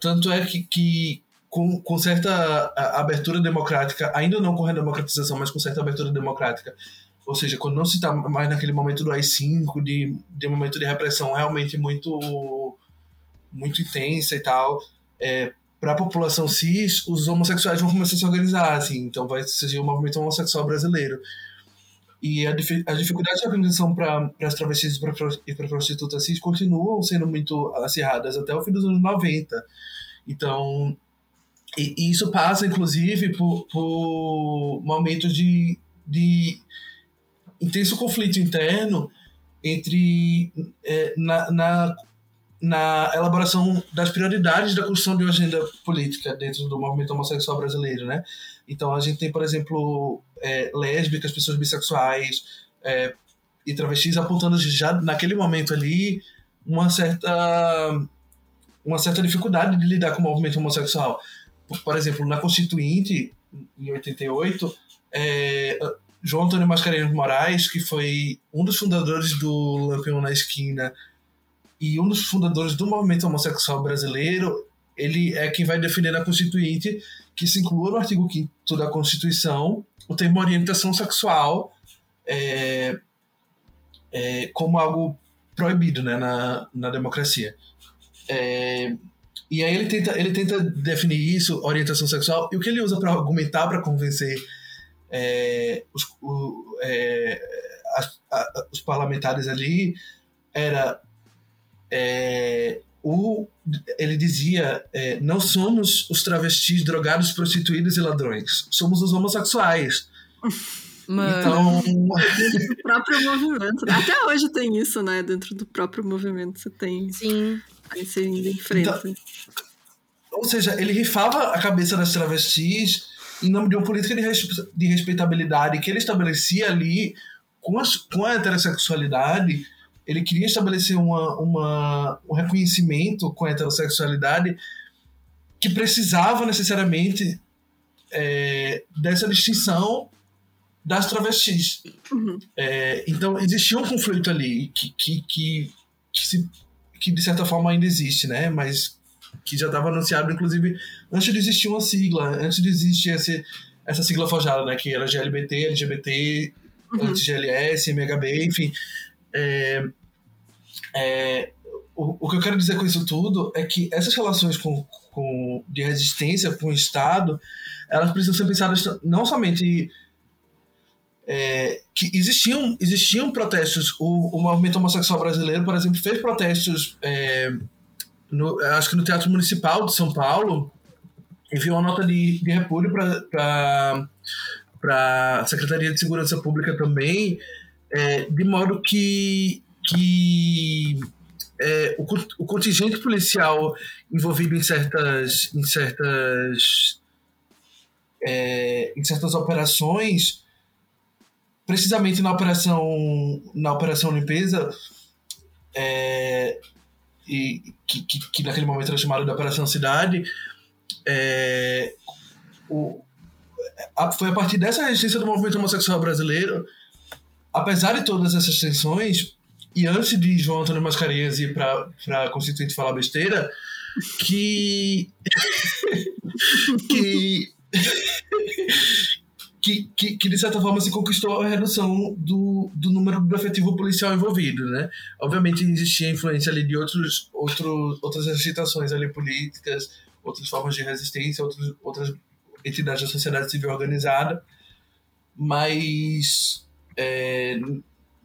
tanto é que, que com, com certa abertura democrática ainda não com a democratização mas com certa abertura democrática ou seja quando não se está mais naquele momento do AI-5 de, de momento de repressão realmente muito muito intensa e tal é, para a população cis, os homossexuais vão começar a se organizar, assim, então vai surgir o movimento homossexual brasileiro. E a, a dificuldade de organização para as travestis e para prostitutas cis continuam sendo muito acirradas até o fim dos anos 90. Então, e, e isso passa, inclusive, por, por momentos de, de intenso conflito interno entre é, na, na na elaboração das prioridades da construção de uma agenda política dentro do movimento homossexual brasileiro, né? Então a gente tem, por exemplo, é, lésbicas, pessoas bissexuais é, e travestis apontando já naquele momento ali uma certa uma certa dificuldade de lidar com o movimento homossexual. Por, exemplo, na Constituinte, em 88, é, João Antônio Mascarenhas Moraes, que foi um dos fundadores do Lampião na Esquina e um dos fundadores do movimento homossexual brasileiro, ele é quem vai defender na Constituinte que se inclua no artigo 5 da Constituição o termo orientação sexual é, é, como algo proibido né, na, na democracia. É, e aí ele tenta, ele tenta definir isso, orientação sexual, e o que ele usa para argumentar, para convencer é, os, o, é, a, os parlamentares ali era é, o, ele dizia é, não somos os travestis, drogados, prostituídos e ladrões, somos os homossexuais. Mano. Então, Dentro do próprio movimento. Até hoje tem isso, né? Dentro do próprio movimento você tem. Sim. Aí você ainda enfrenta. Então, ou seja, ele rifava a cabeça das travestis em nome de uma política de, res- de respeitabilidade que ele estabelecia ali com, as, com a heterossexualidade. Ele queria estabelecer uma, uma, um reconhecimento com a heterossexualidade que precisava necessariamente é, dessa distinção das travestis. Uhum. É, então existia um conflito ali que, que, que, que, se- que de certa forma ainda existe, né? Mas que já estava anunciado, inclusive, antes de existir uma sigla, antes de existir esse, essa sigla forjada, né? Que era GLBT, LGBT, Uhum. antes GLS, MHB, enfim. É, é, o, o que eu quero dizer com isso tudo é que essas relações com, com, de resistência com o Estado, elas precisam ser pensadas não somente é, que existiam, existiam protestos. O, o movimento homossexual brasileiro, por exemplo, fez protestos, é, no, acho que no Teatro Municipal de São Paulo, enviou uma nota de, de repúdio para a Secretaria de Segurança Pública também, é, de modo que, que é, o, o contingente policial envolvido em certas, em certas, é, em certas operações precisamente na operação na operação limpeza é, e que, que, que naquele momento era chamada de operação cidade é, o, a- foi a partir dessa resistência do movimento homossexual brasileiro apesar de todas essas tensões e antes de João Antônio Mascarenhas ir para a Constituinte falar besteira que que que, que, que, de certa forma se conquistou a redução do, do número do efetivo policial envolvido, né? Obviamente existia influência ali de outros, outros, outras agitações ali políticas, outras formas de resistência, outros, outras entidades da sociedade civil organizada, mas, é,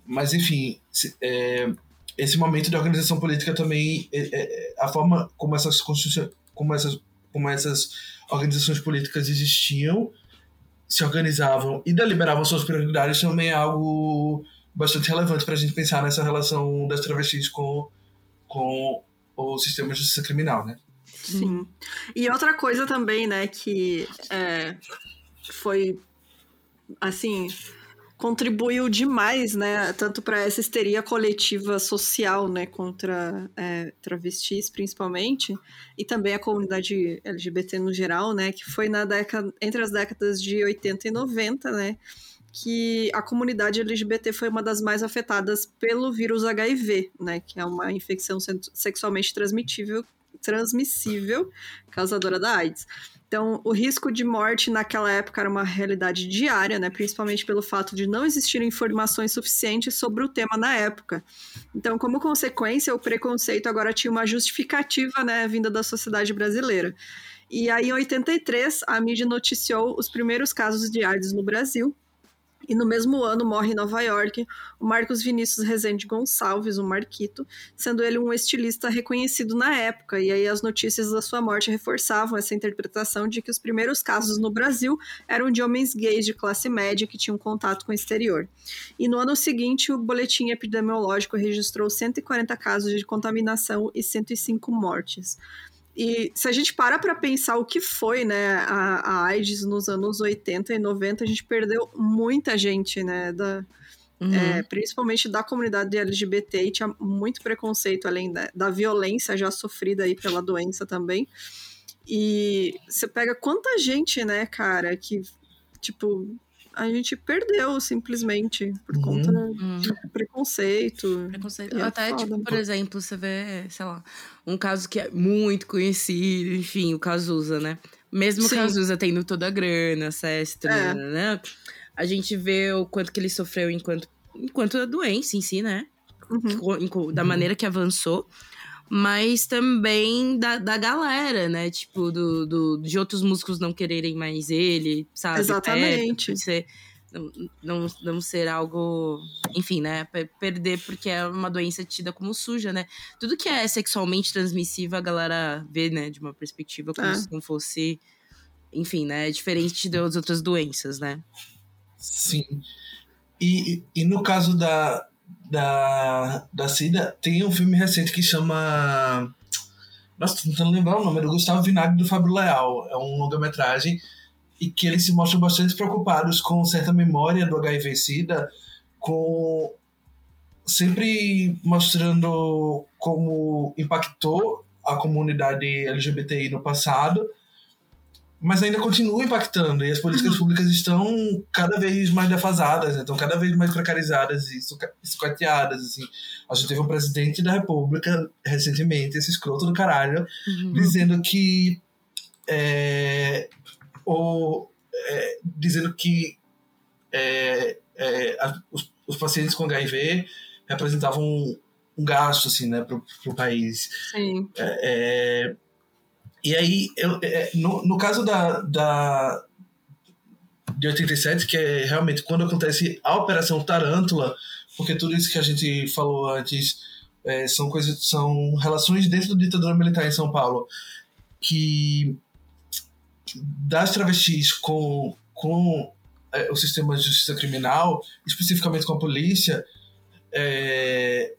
mas enfim, é, esse momento de organização política também, é, é, a forma como essas, como essas, como essas organizações políticas existiam, se organizavam e deliberavam suas prioridades também é algo bastante relevante para a gente pensar nessa relação das travestis com, com o sistema de justiça criminal, né? Sim. E outra coisa também, né, que é, foi assim contribuiu demais, né, tanto para essa histeria coletiva social, né, contra é, travestis principalmente, e também a comunidade LGBT no geral, né, que foi na década entre as décadas de 80 e 90, né, que a comunidade LGBT foi uma das mais afetadas pelo vírus HIV, né, que é uma infecção se- sexualmente transmitível transmissível causadora da AIDS. Então, o risco de morte naquela época era uma realidade diária, né? principalmente pelo fato de não existir informações suficientes sobre o tema na época. Então, como consequência, o preconceito agora tinha uma justificativa né, vinda da sociedade brasileira. E aí, em 83, a mídia noticiou os primeiros casos de AIDS no Brasil. E no mesmo ano morre em Nova York o Marcos Vinícius Rezende Gonçalves, o Marquito, sendo ele um estilista reconhecido na época. E aí as notícias da sua morte reforçavam essa interpretação de que os primeiros casos no Brasil eram de homens gays de classe média que tinham contato com o exterior. E no ano seguinte, o boletim epidemiológico registrou 140 casos de contaminação e 105 mortes. E se a gente para para pensar o que foi, né, a, a AIDS nos anos 80 e 90, a gente perdeu muita gente, né, da, Uhum. é, principalmente da comunidade LGBT, e tinha muito preconceito, além da, da violência já sofrida aí pela doença também. E você pega quanta gente, né, cara, que, tipo, a gente perdeu simplesmente por Uhum. conta Hum. de preconceito. Preconceito. É Até, foda. tipo, por exemplo, você vê, sei lá, um caso que é muito conhecido, enfim, o Cazuza, né? Mesmo o. Cazuza tendo toda a grana, acesso, É. né? a gente vê o quanto que ele sofreu enquanto, enquanto a doença em si, né? Uhum. Da maneira que avançou. Mas também da, da galera, né? Tipo, do, do, de outros músicos não quererem mais ele, sabe? Exatamente. Perto, ser, não, não, não ser algo. Enfim, né? per- Perder porque é uma doença tida como suja, né? Tudo que é sexualmente transmissível, a galera vê, né? De uma perspectiva como É. se não fosse. Enfim, né? Diferente das outras doenças, né? Sim. E- e no caso da, da, da Cida, tem um filme recente que chama. Nossa, tô tentando lembrar o nome, é do Gustavo Vinagre do Fábio Leal. É um longa-metragem e que eles se mostram bastante preocupados com certa memória do HIV e SIDA, com sempre mostrando como impactou a comunidade LGBTI no passado, mas ainda continua impactando e as políticas públicas estão cada vez mais defasadas, né? estão cada vez mais precarizadas e sucateadas. Assim. A gente teve um presidente da República recentemente, esse escroto do caralho, dizendo que é, o, é, dizendo que é, é, a- os, os pacientes com HIV representavam um, um gasto assim, né, para o país. Sim. É, e aí, eu, é, no, no caso da, da de 87, que é realmente quando acontece a Operação Tarântula, porque tudo isso que a gente falou antes é, são coisas, são relações dentro da ditadura militar em São Paulo que das travestis com, com é, o sistema de justiça criminal, especificamente com a polícia, é,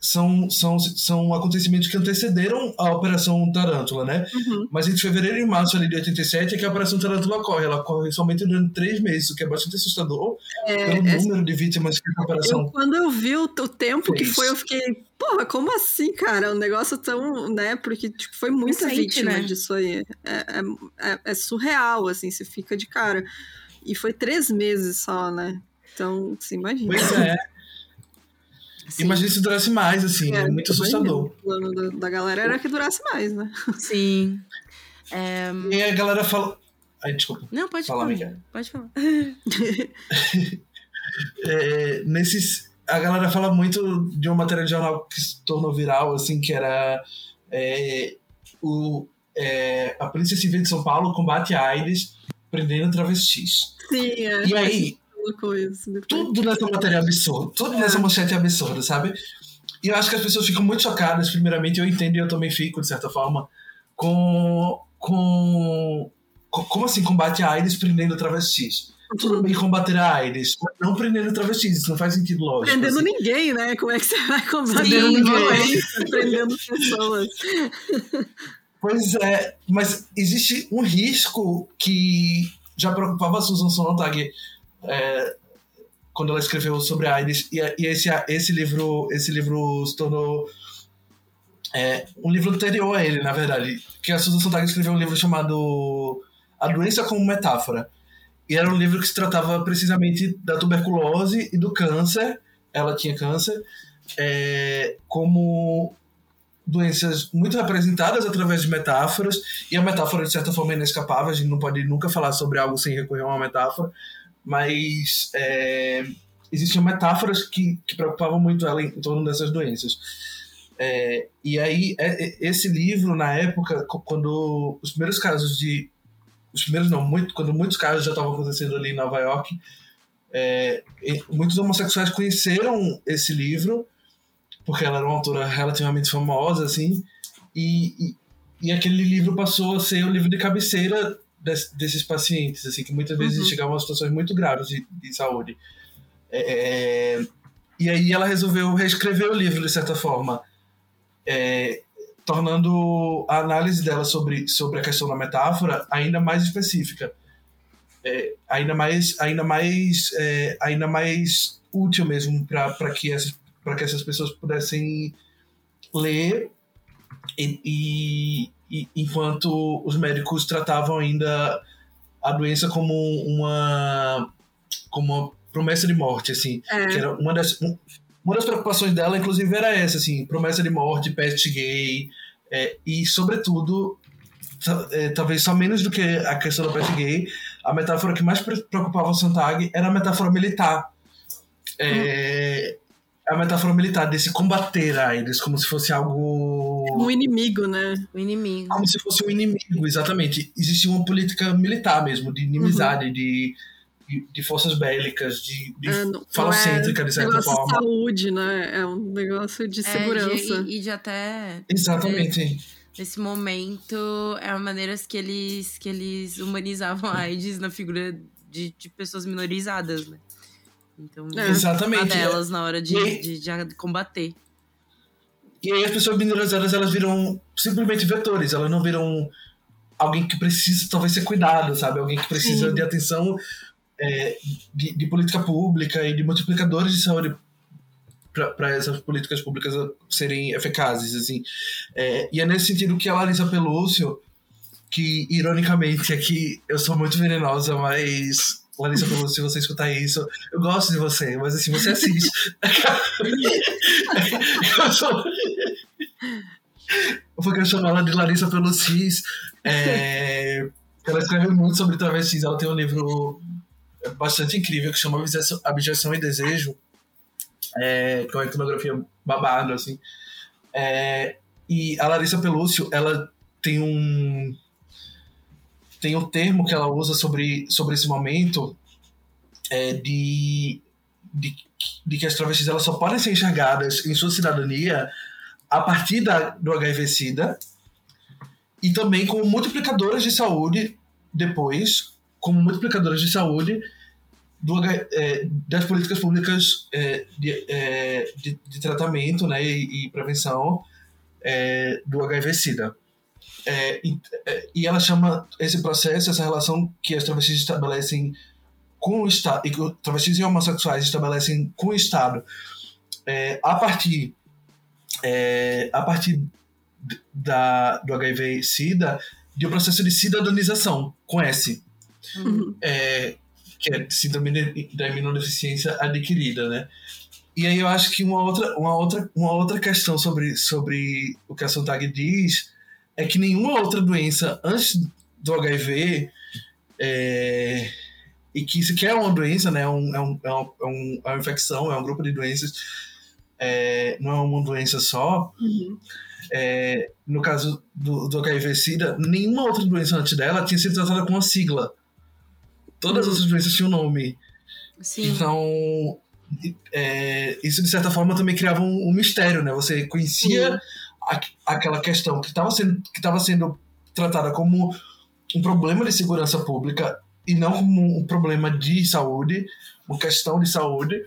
são, são, são acontecimentos que antecederam a Operação Tarântula, né? Uhum. Mas entre fevereiro e março ali de 87 é que a Operação Tarântula ocorre. Ela ocorre somente durante três meses, o que é bastante assustador pelo É, é- número de vítimas que a operação eu, quando eu vi o, o tempo que fez. foi, eu fiquei, porra, como assim, cara? Um negócio tão, né? Porque tipo, foi muita Recente, vítima né? disso aí. É, é, é- é surreal, assim, você fica de cara. E foi três meses só, né? Então, você imagina. Pois é. Sim. Imagina se durasse mais, assim, é, muito assustador. O plano da, da galera era que durasse mais, né? Sim. É, E a galera fala. Ai, desculpa. Não, pode Fala, falar. amiga. Pode falar. É, nesses. A galera fala muito de uma matéria de jornal que se tornou viral, assim, que era é, o, é, a Polícia Civil de São Paulo combate a AIDS prendendo travestis. Sim, é. E aí, colocou isso depois. tudo nessa matéria é absurdo. Tudo nessa manchete é absurdo, sabe? E eu acho que as pessoas ficam muito chocadas, primeiramente, eu entendo e eu também fico, de certa forma, com. com. co- como assim combate a AIDS prendendo travestis? Tudo bem combater a AIDS, mas não prendendo travestis, isso não faz sentido lógico. Prendendo assim. ninguém, né? Como é que você vai combater Prendendo ninguém? ninguém. Prendendo pessoas. Pois é, mas existe um risco que já preocupava a Susan Sontag é, quando ela escreveu sobre a AIDS e, e esse, esse livro esse livro se tornou é, um livro anterior a ele, na verdade, que a Susan Sontag escreveu um livro chamado A Doença como Metáfora e era um livro que se tratava precisamente da tuberculose e do câncer. Ela tinha câncer é, como doenças muito representadas através de metáforas, e a metáfora, de certa forma, é inescapável, a gente não pode nunca falar sobre algo sem recorrer a uma metáfora, mas é, existiam metáforas que, que preocupavam muito ela em, em torno dessas doenças. É, e aí, é- é- esse livro, na época, quando os primeiros casos de. Os primeiros não, muito, quando muitos casos já estavam acontecendo ali em Nova York, é, muitos homossexuais conheceram esse livro porque ela era uma autora relativamente famosa, assim, e, e, e aquele livro passou a ser o livro de cabeceira des- desses pacientes, assim, que muitas vezes Uhum. chegavam a situações muito graves de, de saúde. É, e aí ela resolveu reescrever o livro, de certa forma, é, tornando a análise dela sobre, sobre a questão da metáfora ainda mais específica. É, ainda mais ainda mais é, ainda mais útil mesmo para que essas para que essas pessoas pudessem ler e, e, e enquanto os médicos tratavam ainda a doença como uma como uma promessa de morte, assim. É. Que era uma das, um, uma das preocupações dela, inclusive, era essa, assim, promessa de morte, peste gay, é, e, sobretudo, é, talvez só menos do que a questão da peste gay, a metáfora que mais preocupava o Sontag era a metáfora militar. É, a metáfora militar desse combater a eles como se fosse algo. Um inimigo, né? O inimigo. Como se fosse um inimigo, exatamente. Existia uma política militar mesmo, de inimizade, uhum. de, de, de, forças bélicas, de, de é, falocêntrica, é de certa negócio forma. de saúde, né? É um negócio de segurança. É, de, e, de até. Exatamente. Nesse momento, eram maneiras que eles, que eles humanizavam a AIDS na figura de, de pessoas minorizadas, né? Então, é. Exatamente. Uma delas na hora de, e, de, de, combater. E aí as pessoas minorizadas, elas viram simplesmente vetores, elas não viram alguém que precisa talvez ser cuidado, sabe? Alguém que precisa Sim. de atenção é, de, de, política pública e de multiplicadores de saúde para essas políticas públicas serem eficazes, assim. É, e é nesse sentido que a Larissa Pelúcio, que ironicamente aqui eu sou muito venenosa, mas Larissa se você escutar isso, eu gosto de você, mas assim, você assiste. eu sou... Eu vou chamar ela de Larissa pelo Cis. É... Ela escreve muito sobre travestis. Ela tem um livro bastante incrível que chama Abjeção e Desejo, é... que é uma iconografia babada, assim. É... E a Larissa Pelúcio, ela tem um tem um termo que ela usa sobre, sobre esse momento é, de, de, de, que as travestis elas só podem ser enxergadas em sua cidadania a partir da, do HIV-Sida e também como multiplicadoras de saúde depois, como multiplicadoras de saúde do, é, das políticas públicas é, de, é, de, de, tratamento né, e, e prevenção é, do HIV-Sida. É, e, é, e, ela chama esse processo, essa relação que as travestis estabelecem com o Estado, e que travestis e homossexuais estabelecem com o Estado, é, a partir, é, a partir da, do HIV-Sida, de um processo de cidadanização, com S, uhum. é, que é síndrome da imunodeficiência adquirida, né? E aí eu acho que uma outra, uma outra, uma outra questão sobre, sobre o que a Sontag diz é que nenhuma outra doença antes do HIV é, e que isso é uma doença, né? É, um, é, um, é, um, é uma infecção, é um grupo de doenças, é, não é uma doença só. Uhum. É, no caso do, do HIV-Sida, nenhuma outra doença antes dela tinha sido tratada com uma sigla. Todas as outras doenças tinham nome. Sim. Então, é, isso de certa forma também criava um, um mistério, né? Você conhecia aquela questão que estava sendo, que sendo tratada como um problema de segurança pública e não como um problema de saúde, uma questão de saúde.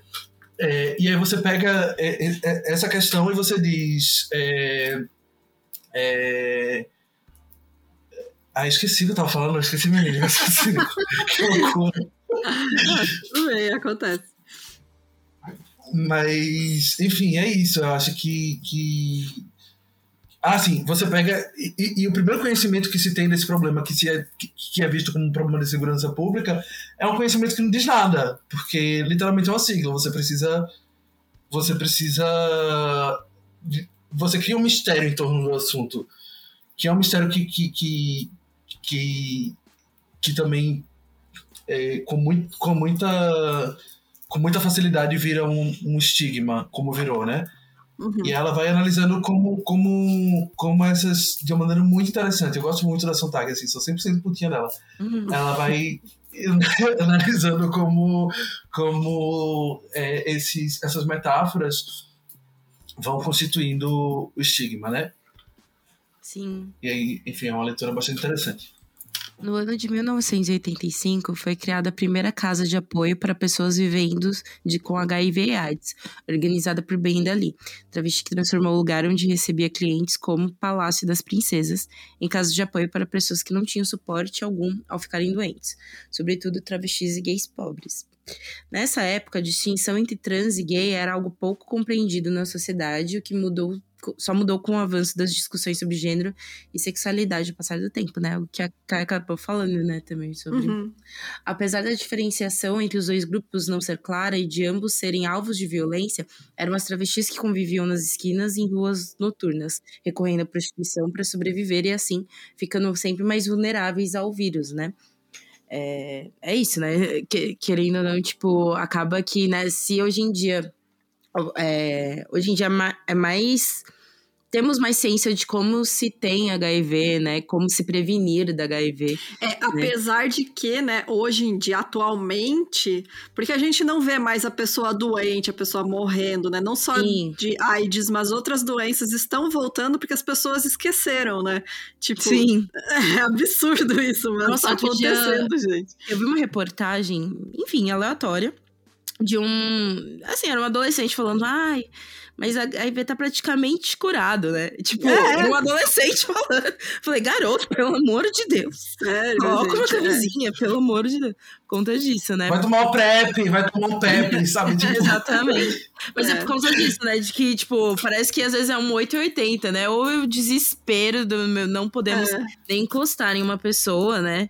É, e aí você pega é, é, é essa questão e você diz. É, é, ah, esqueci o que eu tava falando, esqueci minha linha. que loucura. Tudo bem, acontece. Mas, enfim, é isso. Eu acho que, que ah, sim, você pega. E, e, o primeiro conhecimento que se tem desse problema, que, se é, que, que, é visto como um problema de segurança pública, é um conhecimento que não diz nada, porque literalmente é uma sigla. Você precisa. Você precisa. Você cria um mistério em torno do assunto, que é um mistério que. que, que, que, que também. É, com, muito, com, muita, com muita facilidade vira um, um estigma, como virou, né? Uhum. E ela vai analisando como, como, como essas. de uma maneira muito interessante. Eu gosto muito da Sontag, assim, sou 100% putinha dela. Uhum. Ela vai analisando como, como é, esses, essas metáforas vão constituindo o estigma, né? Sim. E aí, enfim, é uma leitura bastante interessante. No ano de 1985, foi criada a primeira casa de apoio para pessoas vivendo de, com HIV e AIDS, organizada por Brenda Lee, travesti que transformou o lugar onde recebia clientes como Palácio das Princesas, em casa de apoio para pessoas que não tinham suporte algum ao ficarem doentes, sobretudo travestis e gays pobres. Nessa época, a distinção entre trans e gay era algo pouco compreendido na sociedade, o que mudou só mudou com o avanço das discussões sobre gênero e sexualidade ao passar do tempo, né? O que a Kai acabou falando, né, também sobre. Uhum. Apesar da diferenciação entre os dois grupos não ser clara e de ambos serem alvos de violência, eram as travestis que conviviam nas esquinas e em ruas noturnas, recorrendo à prostituição para sobreviver e assim ficando sempre mais vulneráveis ao vírus, né? É, é isso, né? Querendo ou não, tipo, acaba que, né, se hoje em dia. É, hoje em dia é mais temos mais ciência de como se tem HIV, né? Como se prevenir da HIV. É, né? apesar de que, né, hoje em dia, atualmente, porque a gente não vê mais a pessoa doente, a pessoa morrendo, né? Não só Sim. de AIDS, mas outras doenças estão voltando porque as pessoas esqueceram, né? Tipo, Sim. é absurdo isso, mano. Nossa, tá acontecendo, dia, gente. Eu vi uma reportagem, enfim, aleatória, de um. Assim, era um adolescente falando, ai. Mas a HIV tá praticamente curado, né? Tipo, é. um adolescente falando. Falei, garoto, pelo amor de Deus. Sério, Coloca uma é. camisinha, é. pelo amor de Deus. Conta disso, né? Vai tomar o PrEP, vai tomar o PrEP, sabe? Tipo... Exatamente. Mas é. é. por causa disso, né? De que, tipo, parece que às vezes é um 880, né? Ou o desespero do meu não podemos é. nem encostar em uma pessoa, né?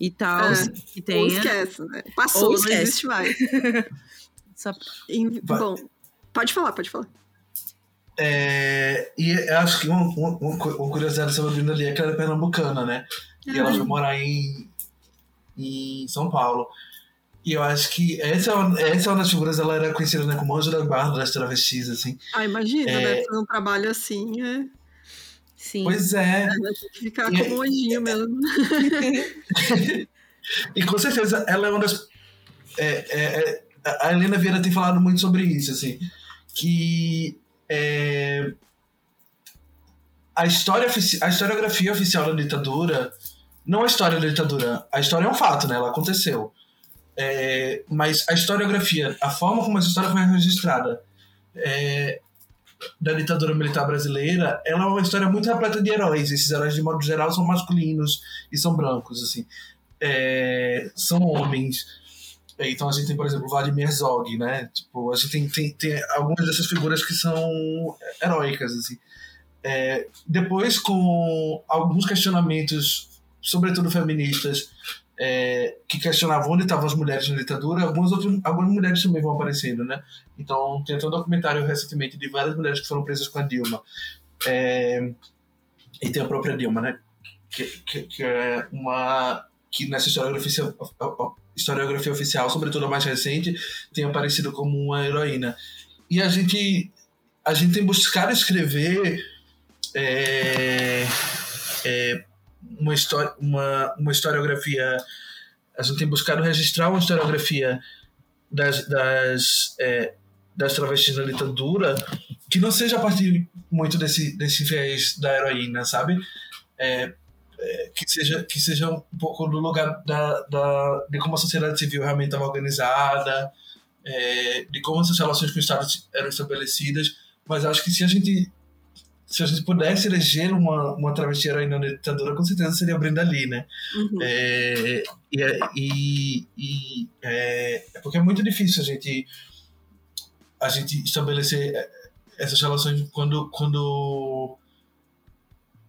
E tal. É. Que tenha... Ou esquece, né? Passou, Ou esquece. não existe mais. Só... Bom, pode falar, pode falar. É, e acho que uma, uma, uma curiosidade sobre a Bruna ali é que ela é pernambucana, né? E ela foi morar em, em São Paulo. E eu acho que essa, é essa é uma das figuras, ela era conhecida né, como anjo da guarda das travestis, assim. Ah, imagina, é... né? Fazer um trabalho assim, é... Sim. Pois é. é tem que ficar e, como um anjinho mesmo. e com certeza, ela é uma das... É, é, é, a Helena Vieira tem falado muito sobre isso, assim, que é, a, história, a historiografia oficial da ditadura não a história da ditadura. A história é um fato, né? Ela aconteceu. É, mas a historiografia, a forma como essa história foi registrada é, da ditadura militar brasileira, ela é uma história muito repleta de heróis. Esses heróis, de modo geral, são masculinos e são brancos, assim. É, são homens. É, então a gente tem, por exemplo, Vladimir Herzog, né? Tipo, a gente tem, tem, tem algumas dessas figuras que são heróicas, assim. É, depois, com alguns questionamentos, sobretudo feministas, é, que questionavam onde estavam as mulheres na ditadura, algumas, outras, algumas mulheres também vão aparecendo, né? Então, tem até um documentário recentemente de várias mulheres que foram presas com a Dilma. É, e tem a própria Dilma, né? Que, que, que é uma... que nessa historiografia historiografia oficial, sobretudo a mais recente, tem aparecido como uma heroína. E a gente, a gente tem buscado escrever é, é, uma, história, uma, uma historiografia. A gente tem buscado registrar uma historiografia das, das, é, das travestis na ditadura que não seja a partir muito desse, desse viés da heroína, sabe? É, que seja que seja um pouco do lugar da, da de como a sociedade civil realmente estava organizada é, de como as relações com o Estado eram estabelecidas mas acho que se a gente se a gente pudesse eleger uma, uma travesti heroína na ditadura, com certeza seria a Brenda Lee, né? Uhum. É, e, é, e, e é, é, porque é muito difícil a gente a gente estabelecer essas relações quando quando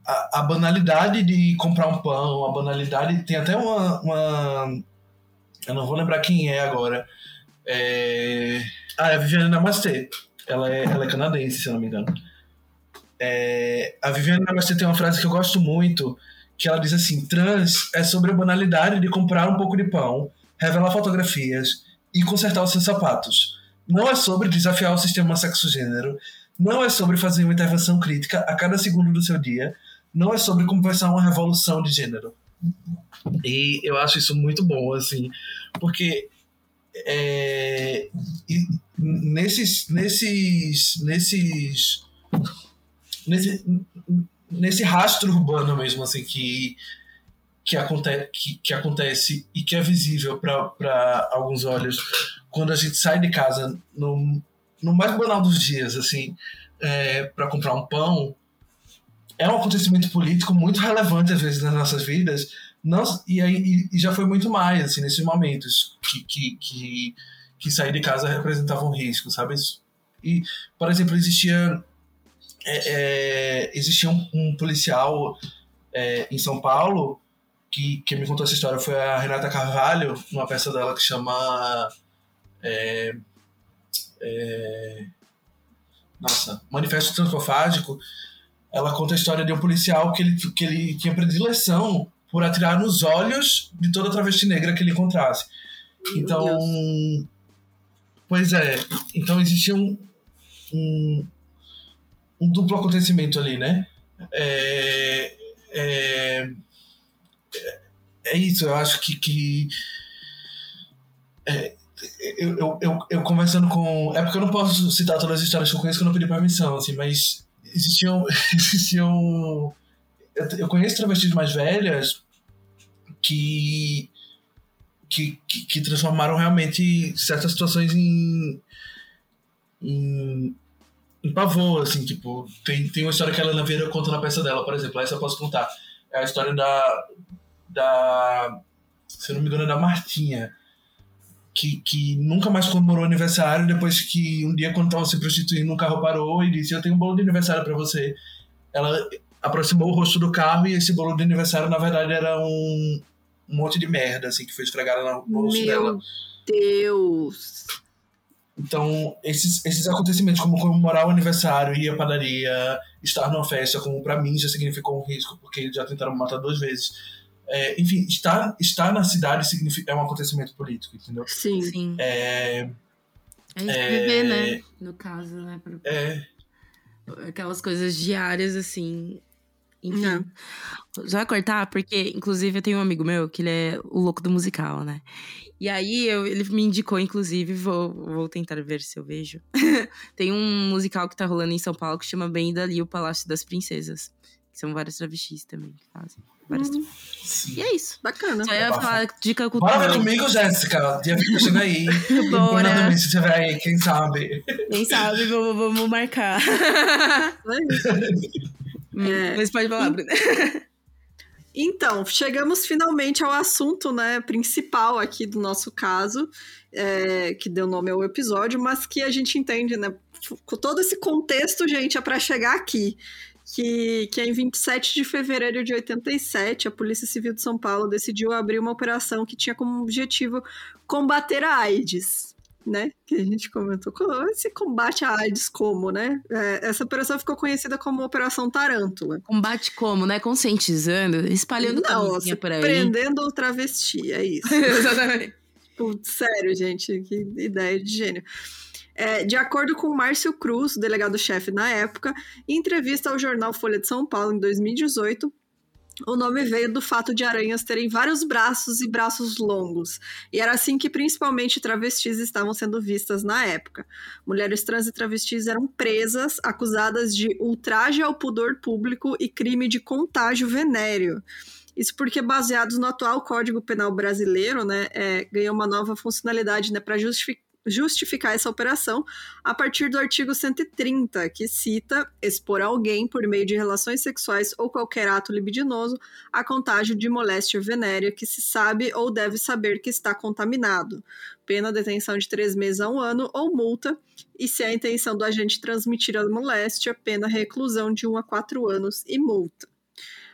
a, a, banalidade de comprar um pão, a banalidade. Tem até uma. uma eu não vou lembrar quem é agora. É, ah, é a Viviane Namastê. Ela é, ela é canadense, se eu não me engano. É, a Viviane Namastê tem uma frase que eu gosto muito, que ela diz assim: trans é sobre a banalidade de comprar um pouco de pão, revelar fotografias e consertar os seus sapatos. Não é sobre desafiar o sistema sexo-gênero, não é sobre fazer uma intervenção crítica a cada segundo do seu dia, não é sobre conversar uma revolução de gênero. E eu acho isso muito bom, assim, porque é, nesses, nesses, nesses, nesse, nesse rastro urbano mesmo, assim, que, que, aconte, que, que acontece e que é visível para alguns olhos quando a gente sai de casa no, no mais banal dos dias, assim, é, para comprar um pão, é um acontecimento político muito relevante às vezes nas nossas vidas não, e, aí, e já foi muito mais assim nesses momentos que, que, que, que sair de casa representava um risco sabe e por exemplo existia é, é, existia um, um policial é, em São Paulo que, que me contou essa história foi a Renata Carvalho, numa peça dela que chama. É, é, nossa, Manifesto Transfofágico. Ela conta a história de um policial que ele, que ele tinha predileção por atirar nos olhos de toda travesti negra que ele encontrasse. Então. Pois é. Então existia um, um, um duplo acontecimento ali, né? É, é, é isso, eu acho que. que é, eu, eu, eu, eu, conversando com. É porque eu não posso citar todas as histórias que eu conheço que eu não pedi permissão, assim, mas existiam. existiam eu, eu conheço travestis mais velhas que, que, que, que transformaram realmente certas situações em, em, em pavor, assim, tipo, tem, tem uma história que a Helena Vieira conta na peça dela, por exemplo, essa eu posso contar. É a história da, da se não me engano, é da Martinha, que, que nunca mais comemorou aniversário depois que um dia, quando estava se prostituindo, um carro parou e disse: Eu tenho um bolo de aniversário para você. Ela aproximou o rosto do carro e esse bolo de aniversário, na verdade, era um, um monte de merda, assim, que foi esfregada no rosto Meu dela. Meu Deus! Então, esses, esses acontecimentos, como comemorar o aniversário, ir à padaria, estar numa festa, como para mim já significou um risco, porque já tentaram me matar duas vezes é, enfim, estar, estar na cidade significa, é um acontecimento político, entendeu? Sim. Sim. É, é escrever, né? No caso, né? Pra... É. Aquelas coisas diárias, assim. Enfim. Não. Já vai cortar? Porque, inclusive, eu tenho um amigo meu que ele é o louco do musical, né? E aí eu, ele me indicou, inclusive, vou, vou tentar ver se eu vejo. Tem um musical que tá rolando em São Paulo que chama Bem Dali, o Palácio das Princesas. São vários travestis também que fazem. Várias hum. E é isso. Bacana. Só ia falar dica cultural. Bora ver comigo, Jéssica. Dia 20 chega aí. Bora. Quando se tiver aí, quem sabe. Quem sabe, vamos, vamos marcar. é. Mas pode falar, Bruna. Então, chegamos finalmente ao assunto né, principal aqui do nosso caso, é, que deu nome ao episódio, mas que a gente entende, né? Com todo esse contexto, gente, é para chegar aqui que, que em 27 de fevereiro de 87, a Polícia Civil de São Paulo decidiu abrir uma operação que tinha como objetivo combater a AIDS. Né? Que a gente comentou. Esse combate a AIDS como, né? É, essa operação ficou conhecida como Operação Tarântula. Combate como, né? Conscientizando, espalhando Não, por aí. Prendendo o travesti, é isso. Exatamente. Putz, sério, gente, que ideia de gênio. É, de acordo com Márcio Cruz, delegado-chefe na época, em entrevista ao jornal Folha de São Paulo em 2018, o nome veio do fato de aranhas terem vários braços e braços longos, e era assim que principalmente travestis estavam sendo vistas na época. Mulheres trans e travestis eram presas, acusadas de ultraje ao pudor público e crime de contágio venéreo. Isso porque, baseados no atual Código Penal brasileiro, né, é, ganhou uma nova funcionalidade né, para justificar justificar essa operação a partir do artigo 130, que cita expor alguém por meio de relações sexuais ou qualquer ato libidinoso a contágio de moléstia venérea que se sabe ou deve saber que está contaminado. Pena detenção de três meses a um ano ou multa, e se a intenção do agente transmitir a moléstia, pena reclusão de um a quatro anos e multa.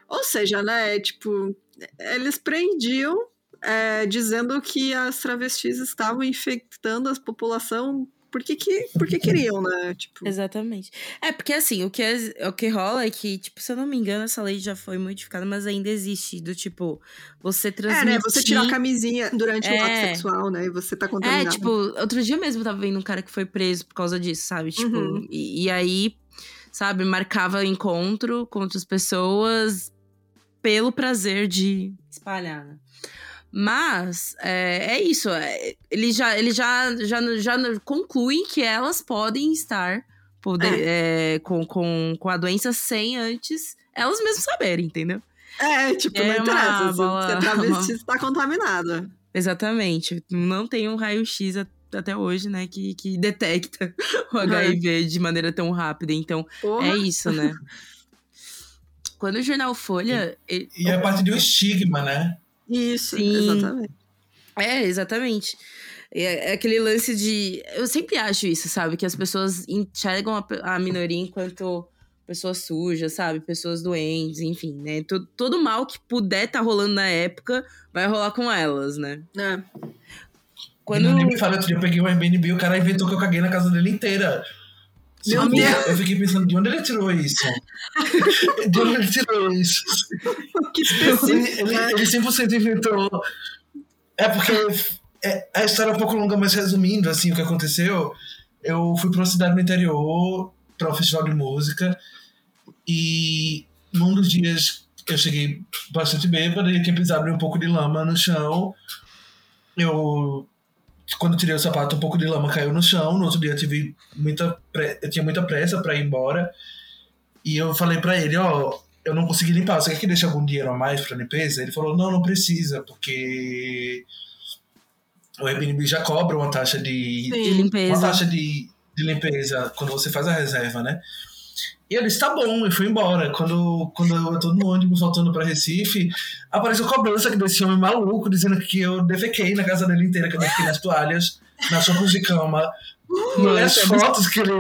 Ou seja, né, tipo, eles prendiam é, dizendo que as travestis estavam infectando a população porque, que, porque queriam, né? Tipo... Exatamente. É, porque assim, o que, é, o que rola é que, tipo, se eu não me engano, essa lei já foi modificada, mas ainda existe, do tipo, você transmitir... É, né? Você tirar a camisinha durante é... o ato sexual, né? E você tá contaminado. É, tipo, outro dia mesmo eu tava vendo um cara que foi preso por causa disso, sabe? Tipo, uhum. e, e aí, sabe, marcava encontro com outras pessoas pelo prazer de espalhar, né? Mas é, é isso. É, ele já, ele já, já, já conclui que elas podem estar poder, é. É, com, com, com a doença sem antes elas mesmas saberem, entendeu? É, tipo, não interessa. Bola, se a travesti uma... está contaminada. Exatamente. Não tem um raio-x até hoje, né, que, que detecta o HIV de maneira tão rápida. Então, Porra. é isso, né? Quando o jornal Folha. E, ele... e é parte de um estigma, né? Isso, Sim. exatamente. É, exatamente. É, é, aquele lance de. Eu sempre acho isso, sabe? Que as pessoas enxergam a, a minoria enquanto pessoas sujas, sabe? Pessoas doentes, enfim, né? Todo, todo mal que puder tá rolando na época vai rolar com elas, né? É. Quando... Nem me fala, eu peguei o Airbnb e o cara inventou que eu caguei na casa dele inteira. Meu Deus. Eu fiquei pensando, de onde ele tirou isso? de onde ele tirou isso? que específico. Ele, ele, ele 100% inventou. É porque é, a história é um pouco longa, mas resumindo, assim, o que aconteceu, eu fui para uma cidade no interior, para um festival de música, e num dos dias eu cheguei bastante bêbado e tinha pisado um pouco de lama no chão. Eu quando tirei o sapato, um pouco de lama caiu no chão. No outro dia eu tive muita pre... eu tinha muita pressa para ir embora. E eu falei para ele, ó, oh, eu não consegui limpar. Você quer que deixe algum dinheiro a mais para limpeza? Ele falou, não, não precisa, porque o Airbnb já cobra uma taxa de, limpeza. Uma taxa de, de limpeza quando você faz a reserva, né? E ele disse, tá bom, e fui embora. Quando, quando eu tô no ônibus voltando pra Recife, apareceu cobrança desse homem maluco, dizendo que eu defequei na casa dele inteira, que eu defequei nas toalhas, nas roupas de cama. e as fotos que ele.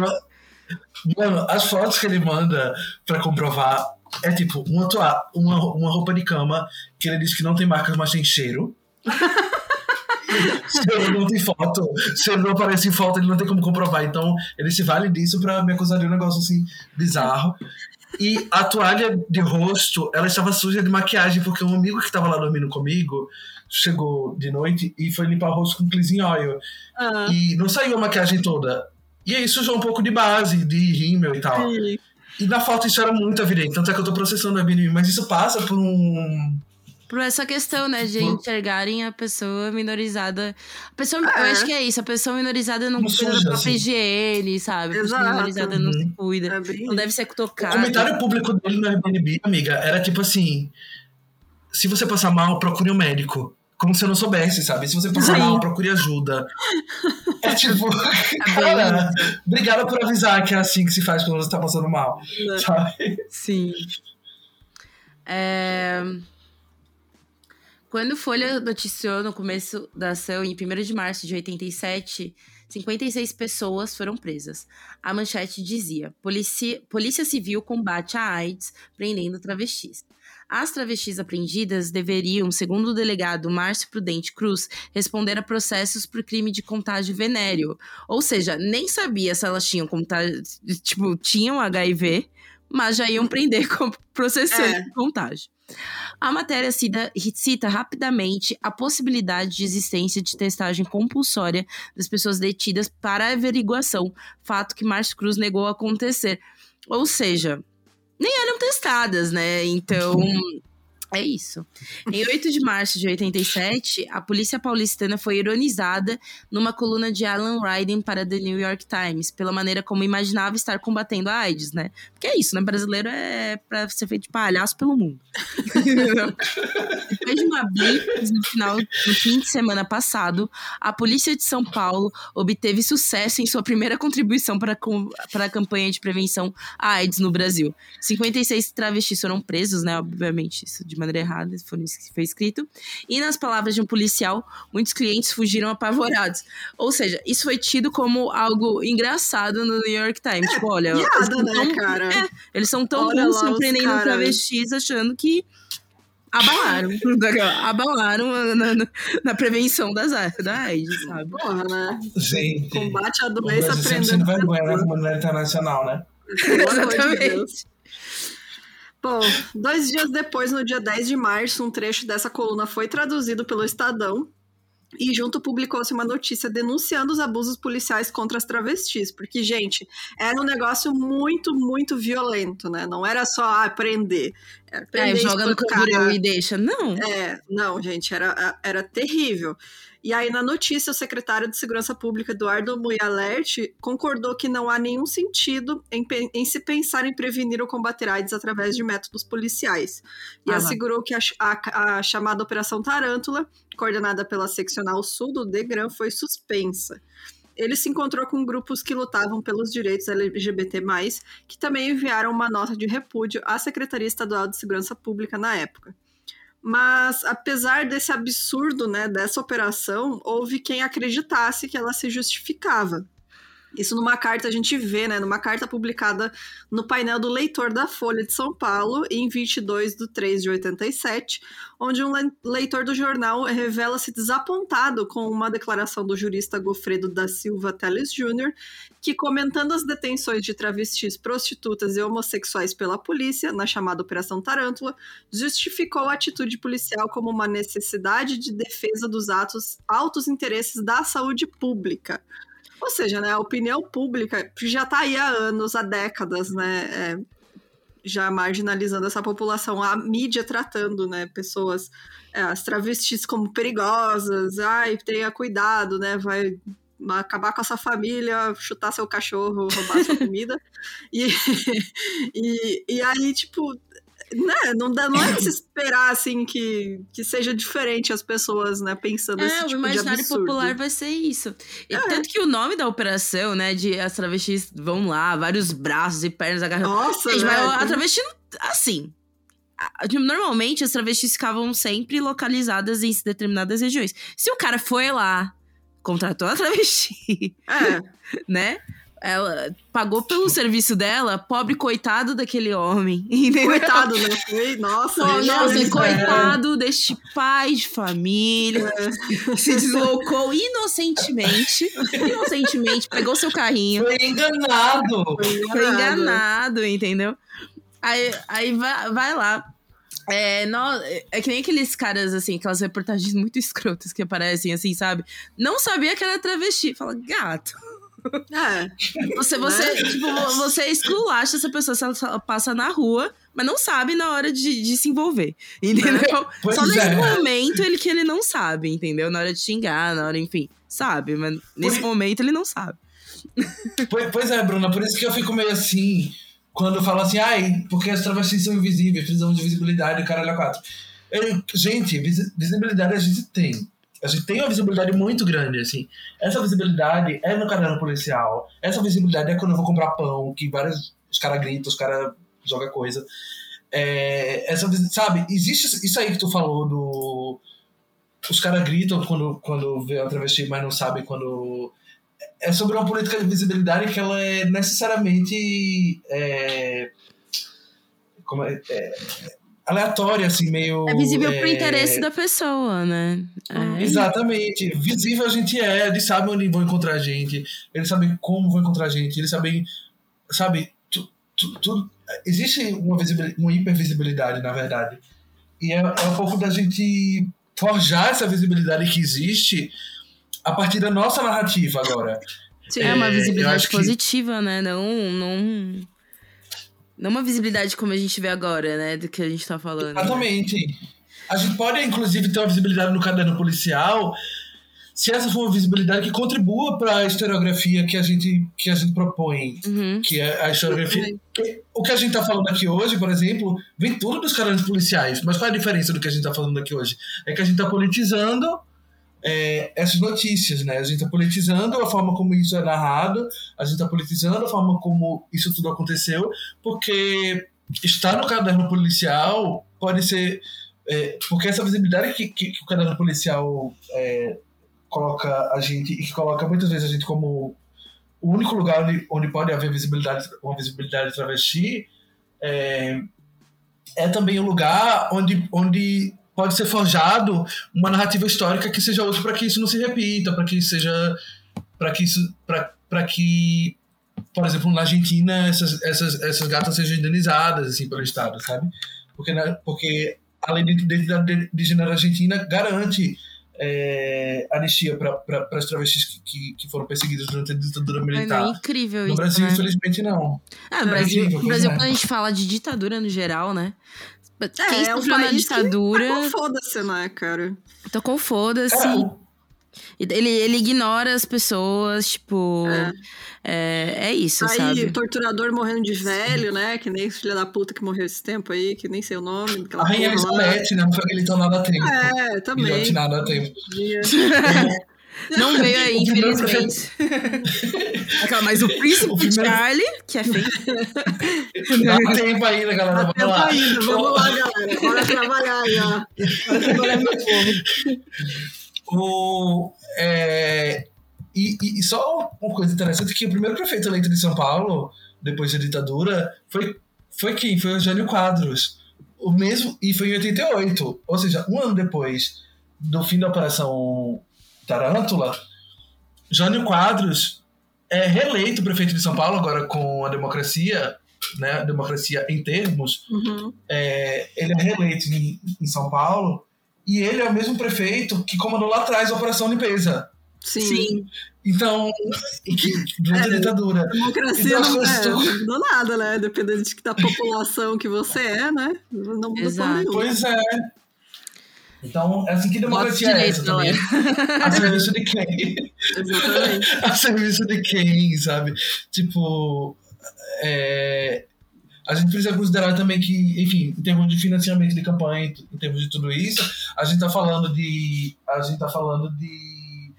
Mano, as fotos que ele manda pra comprovar é tipo uma, uma, uma roupa de cama que ele diz que não tem marcas, mas tem cheiro. se ele não tem foto, se ele não aparece em foto, ele não tem como comprovar. Então, ele se vale disso pra me acusar de um negócio assim bizarro. E a toalha de rosto, ela estava suja de maquiagem, porque um amigo que estava lá dormindo comigo chegou de noite e foi limpar o rosto com cleansing oil. Uhum. E não saiu a maquiagem toda. E aí sujou um pouco de base, de rímel e tal. Sim. E na foto isso era muito evidente, tanto é que eu tô processando o Airbnb, mas isso passa por um por essa questão, né, de enxergarem a pessoa minorizada. A pessoa, é. Eu acho que é isso, a pessoa minorizada não, não cuida da própria assim. higiene, sabe? A pessoa Exato. minorizada não se cuida. É bem... Não deve ser tocada. O comentário público dele no Airbnb, amiga, era tipo assim: se você passar mal, procure um médico. Como se eu não soubesse, sabe? Se você passar Sim. mal, procure ajuda. É tipo, é cara, obrigada por avisar que é assim que se faz quando você tá passando mal. Sabe? Sim. É. Quando Folha noticiou no começo da ação, em 1 de março de 87, 56 pessoas foram presas. A manchete dizia: Polícia, Polícia Civil combate a AIDS prendendo travestis. As travestis apreendidas deveriam, segundo o delegado Márcio Prudente Cruz, responder a processos por crime de contágio venéreo. Ou seja, nem sabia se elas tinham contágio, tipo, tinham HIV, mas já iam prender com processando é. contágio. A matéria cita, cita, rapidamente a possibilidade de existência de testagem compulsória das pessoas detidas para averiguação, fato que Márcio Cruz negou acontecer. Ou seja, nem eram testadas, né? Então. É isso. Em 8 de março de 87, a polícia paulistana foi ironizada numa coluna de Alan Ryden para The New York Times, pela maneira como imaginava estar combatendo a AIDS, né? Porque é isso, né? Brasileiro é para ser feito de palhaço pelo mundo. Depois de uma blitz no final no fim de semana passado, a polícia de São Paulo obteve sucesso em sua primeira contribuição para, a campanha de prevenção à AIDS no Brasil. 56 travestis foram presos, né? Obviamente, isso de maneira errada, foi, foi escrito. E nas palavras de um policial, muitos clientes fugiram apavorados. Ou seja, isso foi tido como algo engraçado no New York Times. Tipo, olha, piada, né, tão, cara? É, eles são tão bons surpreendendo travestis achando que abalaram. abalaram na, na, na, prevenção das, da AIDS, sabe? Porra, né? Gente. Combate a doença aprendendo. Sempre vergonha na comunidade internacional, né? Exatamente. Bom, dois dias depois, no dia 10 de março, um trecho dessa coluna foi traduzido pelo Estadão e junto publicou-se uma notícia denunciando os abusos policiais contra as travestis, porque, gente, era um negócio muito, muito violento, né? Não era só ah, prender. Era prender é, joga no camburão e deixa. Não. É, não, gente, era, era terrível. E aí, na notícia, o secretário de Segurança Pública, Eduardo Muialert, concordou que não há nenhum sentido em, em, se pensar em prevenir ou combater AIDS através de métodos policiais. E ah, assegurou que a, a, a, chamada Operação Tarântula, coordenada pela Seccional Sul do DEGRAM, foi suspensa. Ele se encontrou com grupos que lutavam pelos direitos LGBT+, que também enviaram uma nota de repúdio à Secretaria Estadual de Segurança Pública na época. Mas, apesar desse absurdo, né, dessa operação, houve quem acreditasse que ela se justificava. Isso numa carta a gente vê, né? Numa carta publicada no painel do leitor da Folha de São Paulo, em 22 de 3 de 87, onde um leitor do jornal revela-se desapontado com uma declaração do jurista Gofredo da Silva Teles Jr., que, comentando as detenções de travestis, prostitutas e homossexuais pela polícia, na chamada Operação Tarântula, justificou a atitude policial como uma necessidade de defesa dos atos altos interesses da saúde pública. Ou seja, né, a opinião pública já está aí há anos, há décadas, né, é, já marginalizando essa população, a mídia tratando, né, pessoas, é, as travestis como perigosas, ai, tenha cuidado, né, vai acabar com a sua família, chutar seu cachorro, roubar sua comida, e, e, e aí, tipo, né, não, dá, não é de se esperar assim que, que seja diferente as pessoas, né, pensando é, esse tipo o imaginário popular vai ser isso. E é. tanto que o nome da operação, né, de as travestis vão lá, vários braços e pernas agarrados. Nossa, Gente, mas a travesti assim, normalmente as travestis ficavam sempre localizadas em determinadas regiões. Se o cara foi lá, contratou a travesti, é. né? Ela pagou pelo serviço dela, pobre coitado daquele homem. Coitado, né? Foi, nossa, Pô, nossa, é. coitado deste pai de família. É. Se deslocou inocentemente. inocentemente, pegou seu carrinho. Foi enganado. Foi enganado, Foi enganado entendeu? Aí, aí vai, vai lá. É, não, é que nem aqueles caras, assim, aquelas reportagens muito escrotas que aparecem, assim, sabe? Não sabia que era travesti. Fala, gato. É. Você, você, né? tipo, você esculacha essa pessoa se ela passa na rua, mas não sabe na hora de, de se envolver. Entendeu? Pois Só nesse é. momento ele que ele não sabe, entendeu? Na hora de xingar, na hora, enfim, sabe, mas nesse Por... momento ele não sabe. Pois, pois é, Bruna, por isso que eu fico meio assim, quando falo assim, ai, porque as travestis são invisíveis, precisamos de visibilidade, o caralho a quatro. Eu, gente, visibilidade a gente tem a gente tem uma visibilidade muito grande, assim. Essa visibilidade é no caderno policial. Essa visibilidade é quando eu vou comprar pão, que vários os caras gritam, os caras jogam coisa. É, essa, sabe, existe isso aí que tu falou do. Os caras gritam quando, quando vê uma travesti, mas não sabem quando. É sobre uma política de visibilidade que ela é necessariamente. É, como é, é aleatória, assim, meio. É visível é... pro interesse da pessoa, né? É. Exatamente. Visível a gente é, eles sabem onde vão encontrar a gente, eles sabem como vão encontrar a gente, eles sabem. Sabe, tu, tu, tu, existe uma, uma hipervisibilidade, na verdade. E é, é um pouco da gente forjar essa visibilidade que existe a partir da nossa narrativa agora. Sim, é, é uma visibilidade positiva, que... né? Não, não não uma visibilidade como a gente vê agora, né? Do que a gente tá falando. Exatamente. Né? A gente pode, inclusive, ter uma visibilidade no caderno policial se essa for uma visibilidade que contribua para a historiografia que a gente, que a gente propõe, uhum. que é a historiografia. O que a gente está falando aqui hoje, por exemplo, vem tudo dos cadernos policiais. Mas qual é a diferença do que a gente está falando aqui hoje? É que a gente está politizando é, essas notícias, né? A gente está politizando a forma como isso é narrado, a gente está politizando a forma como isso tudo aconteceu, porque estar no caderno policial pode ser. É, porque essa visibilidade que, que, que o caderno policial é, coloca a gente, e que coloca muitas vezes a gente como o único lugar onde, onde pode haver visibilidade, uma visibilidade travesti, é, é também o um lugar onde, onde pode ser forjado uma narrativa histórica que seja útil para que isso não se repita, para que seja para que isso para que por exemplo na Argentina essas, essas, essas gatas sejam indenizadas assim pelo Estado, sabe? Porque porque a lei de identidade de gênero argentina garante é, anistia para as travestis que, que, foram perseguidas durante a ditadura militar. É incrível no isso, Brasil, né? infelizmente, não. Ah, no Brasil, é incrível, Brasil quando a gente fala de ditadura no geral, né? Quem é, sofreu na ditadura. Tocou foda-se, né, cara? Tocou foda-se. Ele, ele ignora as pessoas, tipo. É, é, é isso, aí, sabe? torturador morrendo de velho, né? Que nem filha da puta que morreu esse tempo aí, que nem sei o nome. A Rainha Elizabeth, né? Não foi aquele tornado a tempo. É, também. Guilhotinado a tempo. Não veio aí, infelizmente. Aquela, mas o príncipe o primeiro... Charlie, que é feio. Dá tempo ainda, galera. Dá tempo lá. ainda. Vamos lá, galera. Bora trabalhar aí, ó. Bora trabalhar meu povo. O, é, E, e, e, só uma coisa interessante que o primeiro prefeito eleito de São Paulo, depois da ditadura, foi, foi quem? Foi o Jânio Quadros. O mesmo, e foi em 88. Ou seja, um ano depois do fim da Operação Tarântula, Jânio Quadros é reeleito prefeito de São Paulo, agora com a democracia, né, a democracia em termos. Uhum. É, ele é reeleito em, em São Paulo e ele é o mesmo prefeito que comandou lá atrás a Operação Limpeza. Sim. Sim. Então, que, durante é, a ditadura. Democracia então, não é do nada, né? Dependendo de que da população que você é, né? Não muda Exato. Pois é. Então, é assim que democracia é essa também. a serviço de quem? Exatamente. a serviço de quem, sabe? Tipo, é, a gente precisa considerar também que, enfim, em termos de financiamento de campanha, em termos de tudo isso, a gente está falando de, a gente tá falando de,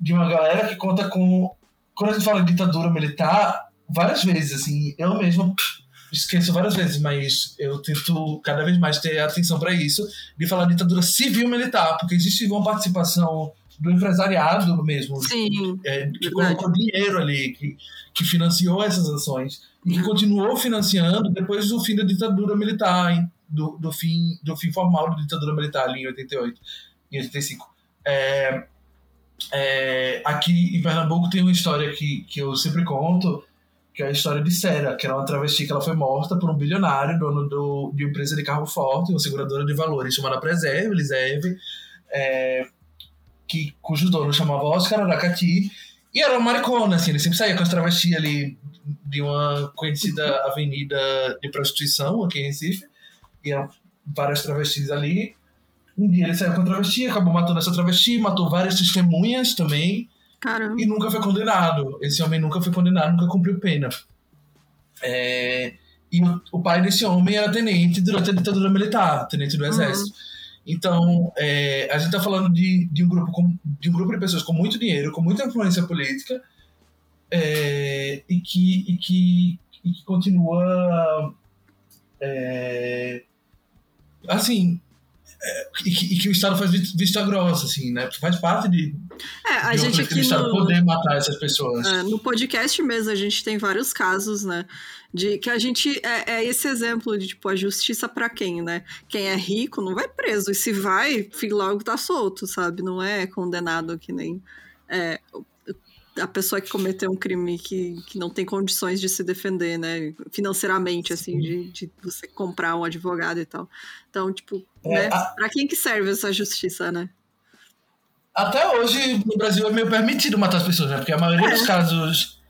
de uma galera que conta com, quando a gente fala de ditadura militar, várias vezes, assim, eu mesmo esqueço várias vezes, mas eu tento cada vez mais ter atenção para isso, de falar de ditadura civil-militar, porque existe uma participação do empresariado mesmo, Sim, é, que colocou dinheiro ali, que, que financiou essas ações e que continuou financiando depois do fim da ditadura militar, hein? Do, do, fim, do fim formal da ditadura militar ali em 88, em 85. É, é, aqui em Pernambuco tem uma história que, que eu sempre conto, que é a história de Sera, que era uma travesti que ela foi morta por um bilionário, dono do, de uma empresa de carro forte, uma seguradora de valores chamada Preserve, Eliseve, é, que, cujo dono chamava Oscar Aracati, e era uma maricona, assim, ele sempre saía com as travestis ali de uma conhecida avenida de prostituição aqui em Recife, e eram várias travestis ali. Um dia ele saiu com a travesti, acabou matando essa travesti, matou várias testemunhas também, Caramba. e nunca foi condenado. Esse homem nunca foi condenado, nunca cumpriu pena. É, e o, o, pai desse homem era tenente durante a ditadura militar, tenente do exército. Uhum. Então, é, a gente está falando de, de, um grupo com, de um grupo de pessoas com muito dinheiro, com muita influência política, é, e, que, e, que, e que continua é, assim é, e, que, e, que, o Estado faz vista grossa, assim, né? Faz parte de, é, a de gente aqui o Estado no, poder matar essas pessoas. É, no podcast mesmo, a gente tem vários casos, né? De que a gente. É, é esse exemplo de, tipo, a justiça para quem, né? Quem é rico não vai preso. E se vai, logo tá solto, sabe? Não é condenado que nem. É, a pessoa que cometeu um crime que, que não tem condições de se defender, né? Financeiramente, assim, de, de você comprar um advogado e tal. Então, tipo, é, né? A... Pra quem que serve essa justiça, né? Até hoje, no Brasil, é meio permitido matar as pessoas, né? Porque a maioria é. dos casos.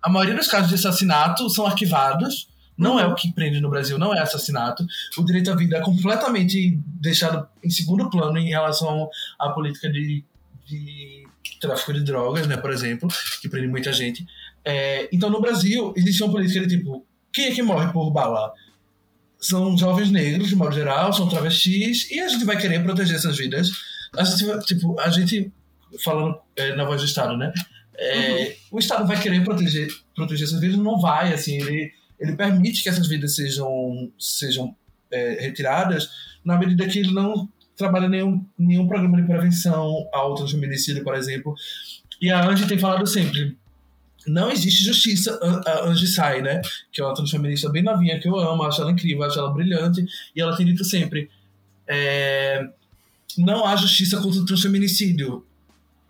A maioria dos casos de assassinato são arquivados. Não uhum. é o que prende no Brasil, não é assassinato. O direito à vida é completamente deixado em segundo plano em relação à política de, de tráfico de drogas, né, por exemplo, que prende muita gente. É, então, no Brasil, existe uma política de tipo: quem é que morre por bala? São jovens negros, de modo geral, são travestis, e a gente vai querer proteger essas vidas. A gente, tipo, a gente falando é, na voz do Estado, né? É, uhum. O Estado vai querer proteger, proteger essas vidas, não vai, assim, ele, ele permite que essas vidas sejam, sejam é, retiradas na medida que ele não trabalha nenhum, nenhum programa de prevenção ao transfeminicídio, por exemplo. E a Angie tem falado sempre, não existe justiça, a Angie Sai, né? Que é uma transfeminista bem novinha, que eu amo, acho ela incrível, acho ela brilhante, e ela tem dito sempre, é, não há justiça contra o transfeminicídio.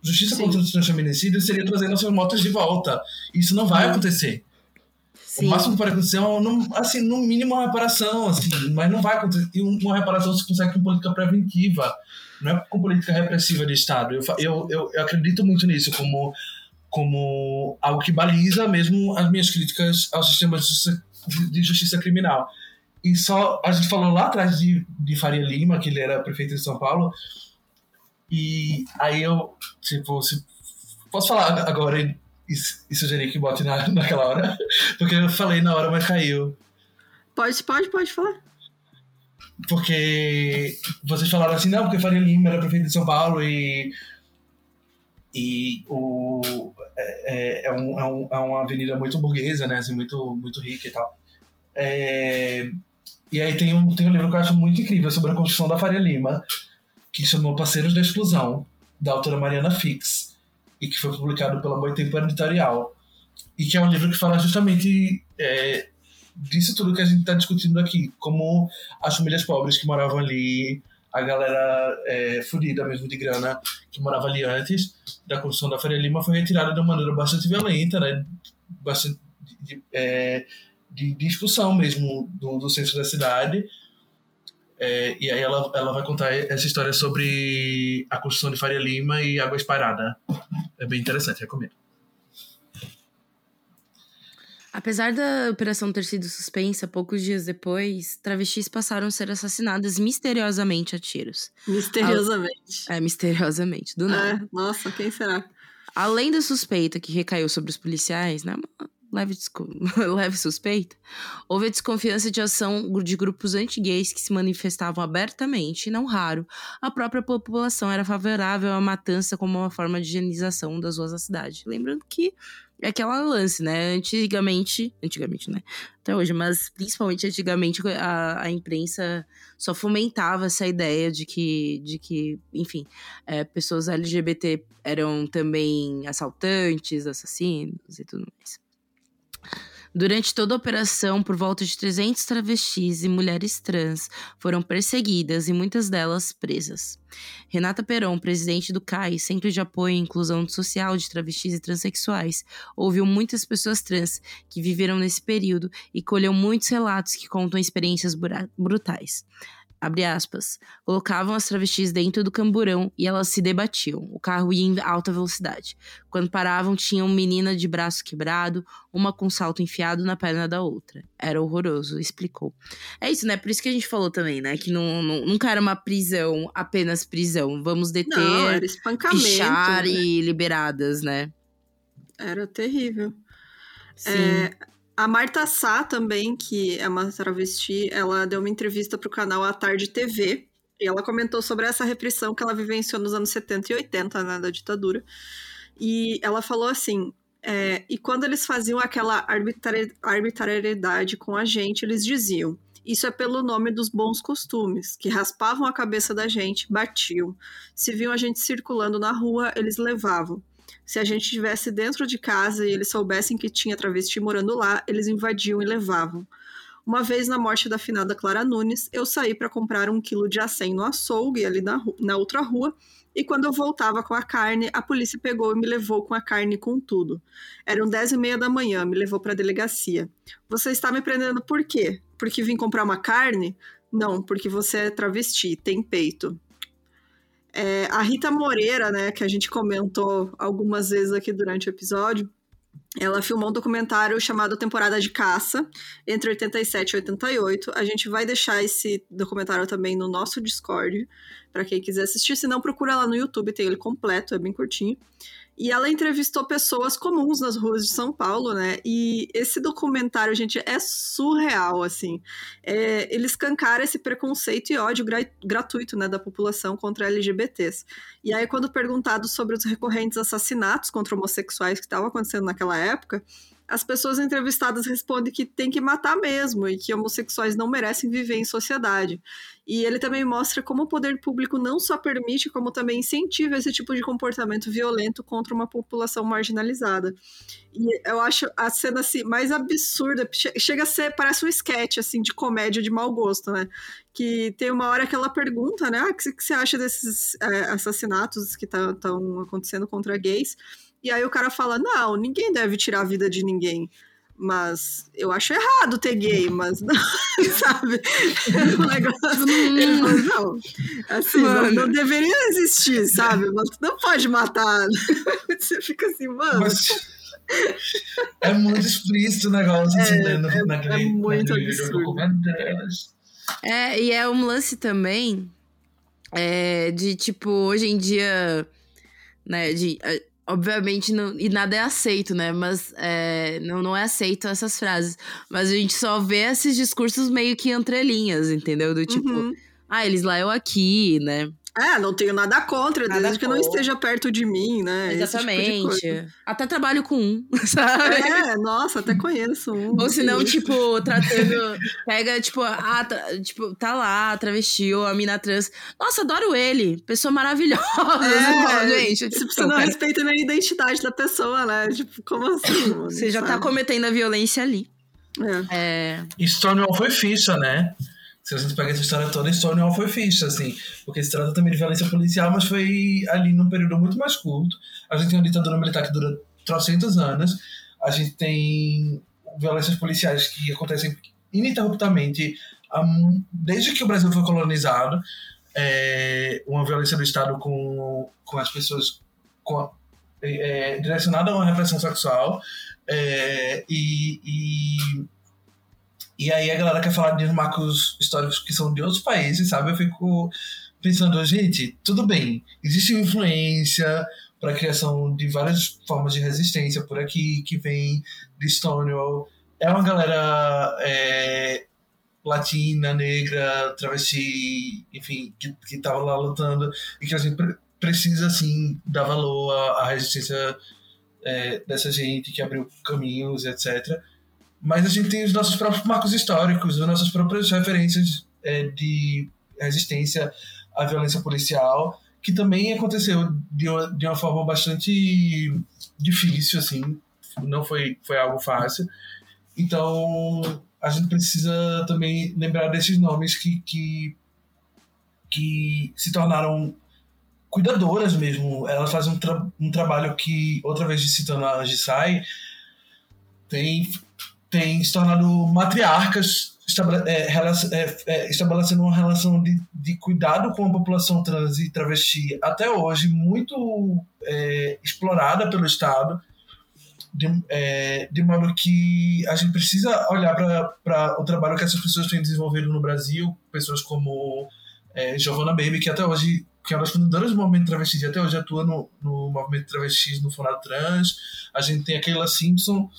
Justiça Sim. contra o transfeminicídio seria trazer nossas motos de volta. Isso não vai acontecer. Sim. O máximo que pode acontecer é, um, assim, no mínimo uma reparação, assim, mas não vai acontecer. E uma reparação se consegue com política preventiva, não é com política repressiva de Estado. Eu, eu, eu, eu acredito muito nisso como, como algo que baliza mesmo as minhas críticas ao sistema de justiça, de justiça criminal. E só, a gente falou lá atrás de, de Faria Lima, que ele era prefeito de São Paulo, e aí eu, tipo, se, posso falar agora e, e sugerir que bote na, naquela hora, porque eu falei na hora, mas caiu. Pode, pode, pode falar. Porque vocês falaram assim, não, porque Faria Lima era prefeito de São Paulo e. E o, é, é, é, um, é, um, é uma avenida muito burguesa, né? Assim, muito, muito rica e tal. É, e aí tem um, tem um livro que eu acho muito incrível sobre a construção da Faria Lima, que chamou Parceiros da Exclusão, da autora Mariana Fix e que foi publicado pela Boitempo Editorial. E que é um livro que fala justamente é, disso tudo que a gente está discutindo aqui, como as famílias pobres que moravam ali, a galera é, fodida mesmo de grana que morava ali antes da construção da Faria Lima foi retirada de uma maneira bastante violenta, né? Bastante de, é, de, de expulsão mesmo do, do centro da cidade. É, e aí ela, ela vai contar essa história sobre a construção de Faria Lima e Água Esparada. É bem interessante, recomendo. Apesar da operação ter sido suspensa, poucos dias depois, travestis passaram a ser assassinadas misteriosamente a tiros. Misteriosamente. É, misteriosamente, do nada. É, nossa, quem será? Além da suspeita que recaiu sobre os policiais, né? Leve, leve suspeita, houve a desconfiança de ação de grupos anti-gays que se manifestavam abertamente, e não raro, a própria população era favorável à matança como uma forma de higienização das ruas da cidade. Lembrando que é aquela lance, né? Antigamente, antigamente, né? Até hoje, mas principalmente antigamente a, a imprensa só fomentava essa ideia de que, de que enfim, é, pessoas LGBT eram também assaltantes, assassinos e tudo mais. Durante toda a operação, por volta de 300 travestis e mulheres trans foram perseguidas e muitas delas presas. Renata Peron, presidente do CAI, Centro de Apoio e Inclusão Social de Travestis e Transsexuais, ouviu muitas pessoas trans que viveram nesse período e colheu muitos relatos que contam experiências brutais abre aspas, colocavam as travestis dentro do camburão e elas se debatiam. O carro ia em alta velocidade. Quando paravam, tinham menina de braço quebrado, uma com salto enfiado na perna da outra. Era horroroso, explicou. É isso, né? Por isso que a gente falou também, né? Que não, não nunca era uma prisão, apenas prisão. Vamos deter, não, era espancamento, pichar né? e liberadas, né? Era terrível. Sim. É, a Marta Sá também, que é uma travesti, ela deu uma entrevista para o canal A Tarde TV e ela comentou sobre essa repressão que ela vivenciou nos anos 70 e 80, né, da ditadura. E ela falou assim: é, e quando eles faziam aquela arbitrariedade com a gente, eles diziam: isso é pelo nome dos bons costumes, que raspavam a cabeça da gente, batiam. Se viam a gente circulando na rua, eles levavam. Se a gente estivesse dentro de casa e eles soubessem que tinha travesti morando lá, eles invadiam e levavam. Uma vez na morte da finada Clara Nunes, eu saí para comprar um quilo de acém no açougue ali na, na outra rua, e quando eu voltava com a carne, a polícia pegou e me levou com a carne e com tudo. Eram dez e meia da manhã, me levou para a delegacia. Você está me prendendo por quê? Porque vim comprar uma carne? Não, porque você é travesti, tem peito. É, a Rita Moreira, né, que a gente comentou algumas vezes aqui durante o episódio, ela filmou um documentário chamado Temporada de Caça, entre 87 e 88. A gente vai deixar esse documentário também no nosso Discord, para quem quiser assistir. Se não, procura lá no YouTube, tem ele completo, é bem curtinho. E ela entrevistou pessoas comuns nas ruas de São Paulo, né? E esse documentário, gente, é surreal, assim. É, ele escancara esse preconceito e ódio gra gratuito, né, da população contra LGBTs. E aí, quando perguntado sobre os recorrentes assassinatos contra homossexuais que estavam acontecendo naquela época, as pessoas entrevistadas respondem que tem que matar mesmo e que homossexuais não merecem viver em sociedade. E ele também mostra como o poder público não só permite, como também incentiva esse tipo de comportamento violento contra uma população marginalizada. E eu acho a cena assim, mais absurda, chega a ser, parece um sketch assim, de comédia de mau gosto, né? Que tem uma hora que ela pergunta, né? Ah, o que, você acha desses é, assassinatos que estão tá, acontecendo contra gays? E aí o cara fala: não, ninguém deve tirar a vida de ninguém. Mas eu acho errado ter gay, mas não, sabe? O negócio. não, assim, não, não, deveria existir, sabe? Mas não pode matar. Você fica assim, mano. Mas é muito explícito o negócio, é, assim, é, naquele, é muito absurdo. É, e é um lance também é, de, tipo, hoje em dia, né, de obviamente, não, e nada é aceito, né? Mas é, não, não é aceito essas frases. Mas a gente só vê esses discursos meio que entre linhas, entendeu? Do tipo, uhum. ah, eles lá, eu aqui, né? É, não tenho nada contra, Nada desde que não esteja perto de mim, né? esse tipo de Exatamente. coisa. Até trabalho com um, sabe? É, nossa, até conheço um. Ou se não, tipo, tratando. Pega, tipo, ah, tá, tipo, tá lá, travesti ou a mina trans. Nossa, adoro ele. Pessoa maravilhosa. Fala, gente, Tipo, tipo, você não cara, respeita nem a identidade da pessoa, né? Tipo, como assim? mano? você já tá Sabe? cometendo a violência ali. É. É. Stonewall foi ficha, né? Se a gente pega essa história toda, Stonewall foi ficha, assim. Porque se trata também de violência policial, mas foi ali num período muito mais curto. A gente tem uma ditadura militar que dura trocentos anos. A gente tem violências policiais que acontecem ininterruptamente desde que o Brasil foi colonizado. É, uma violência do Estado com, com as pessoas com a- é, direcionada a uma repressão sexual. É, e, e e aí a galera quer falar de marcos históricos que são de outros países, sabe? Eu fico pensando, gente, tudo bem, existe influência para a criação de várias formas de resistência por aqui, que vem de Stonewall. É uma galera é, latina, negra, travesti, enfim, que, que tava lá lutando e que a gente pre- precisa, assim, dar valor à, à resistência é, dessa gente que abriu caminhos, etc mas a gente tem os nossos próprios marcos históricos, as nossas próprias referências é, de resistência à violência policial, que também aconteceu de uma, de uma forma bastante difícil, assim, não foi, foi algo fácil. Então, a gente precisa também lembrar desses nomes que, que, que se tornaram cuidadoras mesmo. Elas fazem um, tra um trabalho que, outra vez citando a Gisai, tem tem se tornado matriarcas, é, é, é, estabelecendo uma relação de, de cuidado com a população trans e travesti até hoje muito é, explorada pelo Estado, de, é, de modo que a gente precisa olhar para o trabalho que essas pessoas têm desenvolvido no Brasil, pessoas como é, Giovanna Baby, que até hoje que é uma das fundadoras do movimento travesti, até hoje atua no, no movimento travesti no Funado Trans. A gente tem a Keila Simpson,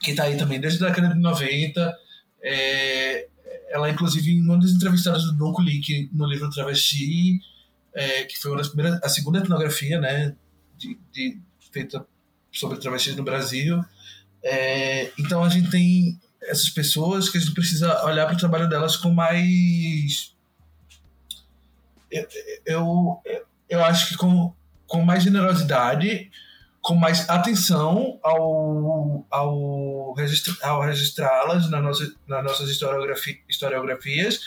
que está aí também desde a década de 90. É, ela, inclusive, uma das entrevistadas do Donko Leak no livro Travesti, é, que foi uma das primeiras, a segunda etnografia né, de, de, feita sobre travestis no Brasil. É, então, a gente tem essas pessoas que a gente precisa olhar para o trabalho delas com mais. Eu, eu, eu acho que com, com mais generosidade com mais atenção ao, ao, registra, ao registrá-las na nossa, nas nossas historiografi, historiografias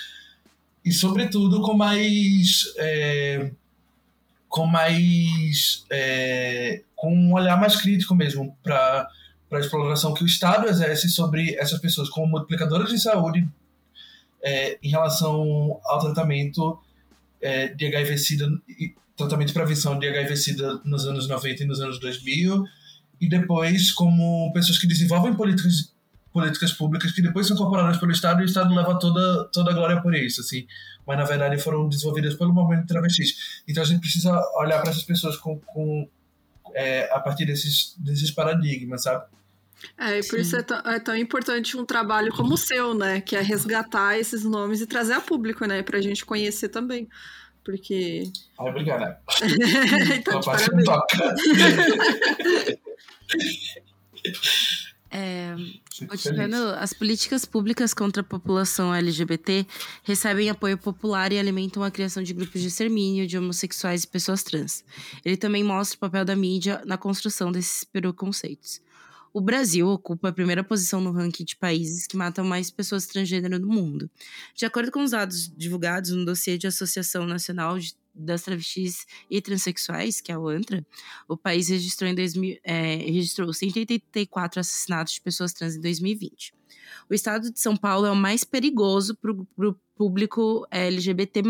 e, sobretudo, com mais. É, com mais. É, com um olhar mais crítico mesmo para a exploração que o Estado exerce sobre essas pessoas como multiplicadoras de saúde é, em relação ao tratamento é, de HIV-Sida tratamento de prevenção de HIV-Sida nos anos 90 e nos anos 2000, e depois como pessoas que desenvolvem políticas, políticas públicas que depois são incorporadas pelo Estado e o Estado leva toda, toda a glória por isso, assim. Mas, na verdade, foram desenvolvidas pelo movimento travestis. Então, a gente precisa olhar para essas pessoas com, com é, a partir desses, desses paradigmas, sabe? É, e por Sim. isso é tão, é tão, importante um trabalho como o seu, né? Que é resgatar esses nomes e trazer a público, né? Pra gente conhecer também. Porque. Ai, obrigada. então, de parabéns. É, continuando, as políticas públicas contra a população LGBT recebem apoio popular e alimentam a criação de grupos de extermínio de homossexuais e pessoas trans. Ele também mostra o papel da mídia na construção desses preconceitos. O Brasil ocupa a primeira posição no ranking de países que matam mais pessoas transgênero no mundo. De acordo com os dados divulgados no dossiê de Associação Nacional de, das Travestis e Transsexuais, que é o ANTRA, o país registrou, em 2000, é, registrou 184 assassinatos de pessoas trans em 2020. O estado de São Paulo é o mais perigoso para o público LGBT+,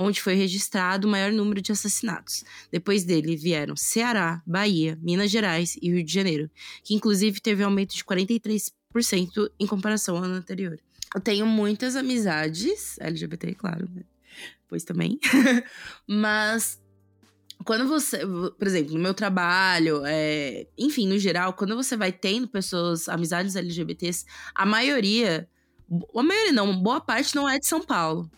onde foi registrado o maior número de assassinatos. Depois dele vieram Ceará, Bahia, Minas Gerais e Rio de Janeiro, que inclusive teve um aumento de 43% em comparação ao ano anterior. Eu tenho muitas amizades, LGBT, claro, né? Pois também. Mas quando você, por exemplo, no meu trabalho, é, enfim, no geral, quando você vai tendo pessoas, amizades LGBTs, a maioria, a maioria não, boa parte não é de São Paulo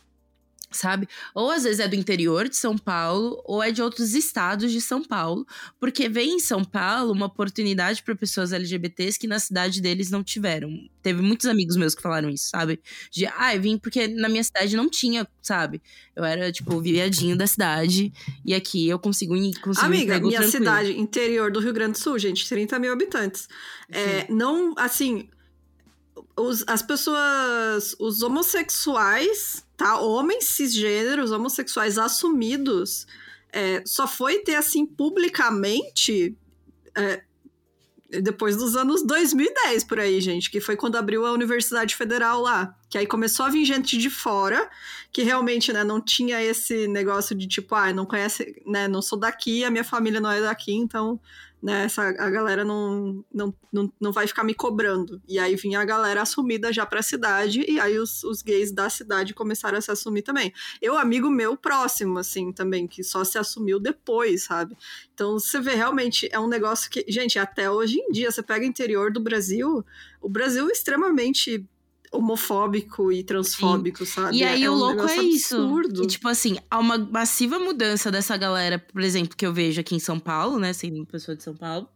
sabe? Ou às vezes é do interior de São Paulo, ou é de outros estados de São Paulo, porque vem em São Paulo uma oportunidade para pessoas LGBTs que na cidade deles não tiveram. Teve muitos amigos meus que falaram isso, sabe? De, ah, eu vim porque na minha cidade não tinha, sabe? Eu era, tipo, viadinho da cidade, e aqui eu consigo, consigo Amiga, um minha tranquilo. cidade, interior do Rio Grande do Sul, gente, 30 mil habitantes. É, não, assim, os, as pessoas, os homossexuais, tá? Homens cisgêneros, homossexuais assumidos, é, só foi ter assim publicamente é, depois dos anos 2010 por aí, gente, que foi quando abriu a Universidade Federal lá, que aí começou a vir gente de fora, que realmente, né, não tinha esse negócio de tipo, ah, não conhece, né, não sou daqui, a minha família não é daqui, então né? Essa, a galera não, não, não, não vai ficar me cobrando. E aí vinha a galera assumida já pra cidade, e aí os, os gays da cidade começaram a se assumir também. Eu, amigo meu próximo, assim, também, que só se assumiu depois, sabe? Então você vê, realmente, é um negócio que, gente, até hoje em dia, você pega o interior do Brasil, o Brasil é extremamente homofóbico e transfóbico, Sim. sabe? E aí é o um louco é isso. Absurdo. tipo assim, há uma massiva mudança dessa galera, por exemplo, que eu vejo aqui em São Paulo, né? Sendo pessoa de São Paulo.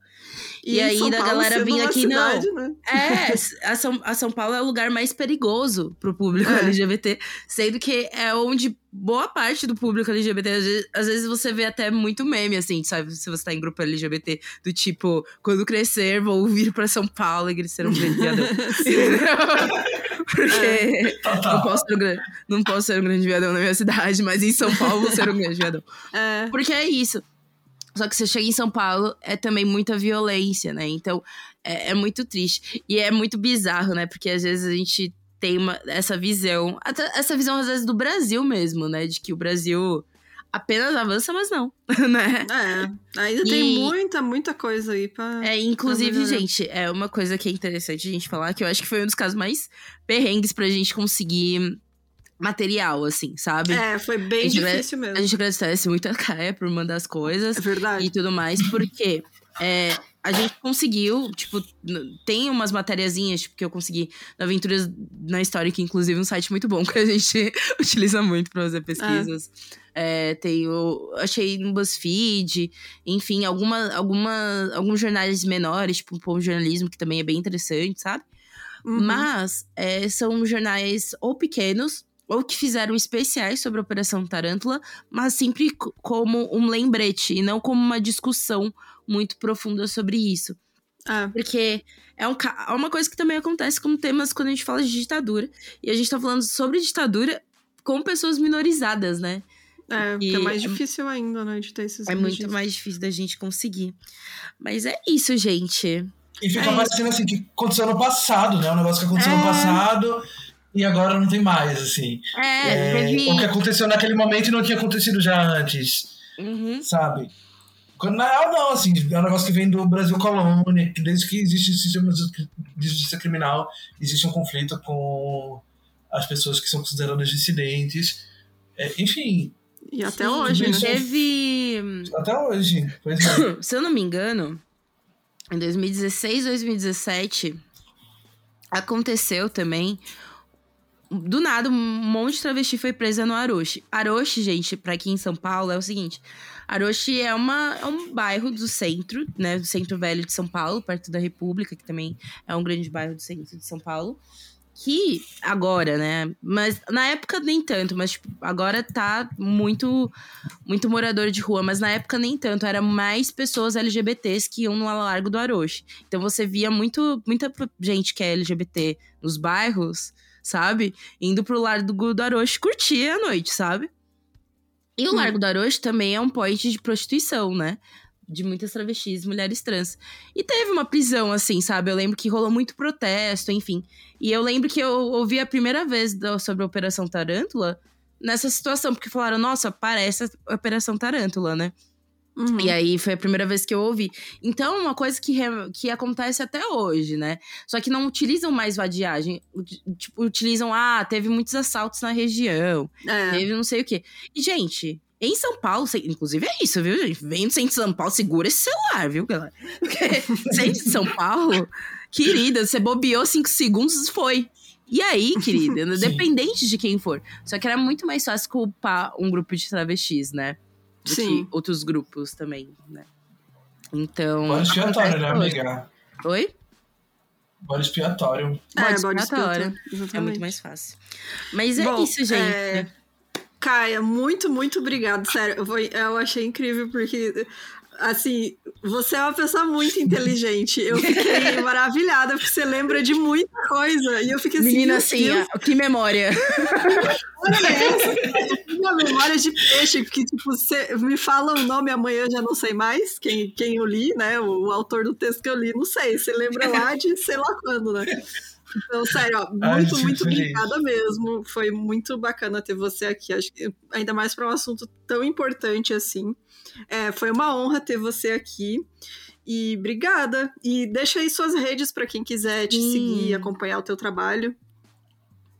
E, e aí São da Paulo galera vindo aqui, cidade, não. Né? É, a São, a São Paulo é o lugar mais perigoso pro público é. LGBT, sendo que é onde boa parte do público LGBT, às vezes, às vezes, você vê até muito meme, assim, sabe? Se você tá em grupo LGBT, do tipo, quando crescer, vou vir pra São Paulo e ser um grande viadão. Porque é. não, posso ser, não posso ser um grande viadão na minha cidade, mas em São Paulo vou ser um grande viadão. É. Porque é isso. Só que você chega em São Paulo, é também muita violência, né? Então, é, é muito triste. E é muito bizarro, né? Porque às vezes a gente tem uma, essa visão, essa visão às vezes do Brasil mesmo, né? De que o Brasil apenas avança, mas não, né? É, ainda e, tem muita, muita coisa aí pra. É, inclusive, pra gente, é uma coisa que é interessante a gente falar, que eu acho que foi um dos casos mais perrengues pra gente conseguir material, assim, sabe? É, foi bem difícil mesmo. A gente agradece muito a Kaia por mandar as coisas. É verdade. E tudo mais, porque é, a gente conseguiu, tipo, tem umas matériazinhas tipo, que eu consegui na Aventuras na História, que inclusive é um site muito bom que a gente utiliza muito para fazer pesquisas. É. É, tem o, achei no BuzzFeed, enfim, alguma, alguma, alguns jornais menores, tipo o Jornalismo, que também é bem interessante, sabe? Uhum. Mas é, são jornais ou pequenos, ou que fizeram especiais sobre a Operação Tarântula, mas sempre como um lembrete e não como uma discussão muito profunda sobre isso. Ah. Porque é, um, é uma coisa que também acontece com temas quando a gente fala de ditadura. E a gente tá falando sobre ditadura com pessoas minorizadas, né? É, que é mais é, difícil ainda, né, de ter esses É muito mais difícil da gente conseguir. Mas é isso, gente. E fica é parecendo assim, que aconteceu no passado, né? Um negócio que aconteceu é... no passado e agora não tem mais, assim. É, é teve... O que aconteceu naquele momento não tinha acontecido já antes, uhum. sabe? Quando, na real, não, assim, é um negócio que vem do Brasil colônia, que desde que existe sistema de justiça criminal, existe um conflito com as pessoas que são consideradas dissidentes. É, enfim. E até Sim, hoje, né? Teve. Até hoje, pois é. Se eu não me engano, em 2016, 2017, aconteceu também do nada, um monte de travesti foi presa no Aroche. Aroche, gente, pra aqui em São Paulo, é o seguinte: Aroche é, uma, é um bairro do centro, né? Do centro velho de São Paulo, perto da República, que também é um grande bairro do centro de São Paulo. Que agora, né? Mas na época nem tanto, mas tipo, agora tá muito, muito morador de rua, mas na época nem tanto. Era mais pessoas LGBTs que iam no Largo do Aroche. Então você via muito, muita gente que é LGBT nos bairros sabe? Indo pro Largo do Aroche curtir a noite, sabe? E o hum. Largo do Aroche também é um point de prostituição, né? De muitas travestis, mulheres trans. E teve uma prisão, assim, sabe? Eu lembro que rolou muito protesto, enfim. E eu lembro que eu ouvi a primeira vez do, sobre a Operação Tarântula nessa situação, porque falaram, nossa, parece a Operação Tarântula, né? Uhum. E aí foi a primeira vez que eu ouvi. Então, uma coisa que, que acontece até hoje, né? Só que não utilizam mais vadiagem. Tipo, utilizam, ah, teve muitos assaltos na região. É. Teve não sei o quê. E, gente, em São Paulo, inclusive é isso, viu, gente? Vem no centro de São Paulo, segura esse celular, viu, galera? Porque centro de São Paulo, querida, você bobeou cinco segundos, foi. E aí, querida, independente de quem for. Só que era muito mais fácil culpar um grupo de travestis, né? Do Sim. que outros grupos também, né? Então. Bode expiatório, né, amiga? Oi? Bode expiatório. É, Bode bode expiatório. expiatório, É muito mais fácil. Mas é Bom, isso, gente. é, Caia, muito, muito obrigado. Sério, eu, foi- eu achei incrível porque, assim, você é uma pessoa muito inteligente. Eu fiquei maravilhada porque você lembra de muita coisa. E eu fiquei assim, Menina, assim, Deus, que memória. olha essa. Minha memória de peixe, porque, tipo, você me fala o nome amanhã, eu já não sei mais quem, quem eu li, né? O, o autor do texto que eu li, não sei. Você lembra lá de sei lá quando, né? Então, sério, ó, Ai, muito, fico muito obrigada mesmo. Foi muito bacana ter você aqui. Acho que ainda mais para um assunto tão importante assim. É, foi uma honra ter você aqui. E obrigada. E deixa aí suas redes para quem quiser te Sim. seguir, acompanhar o teu trabalho.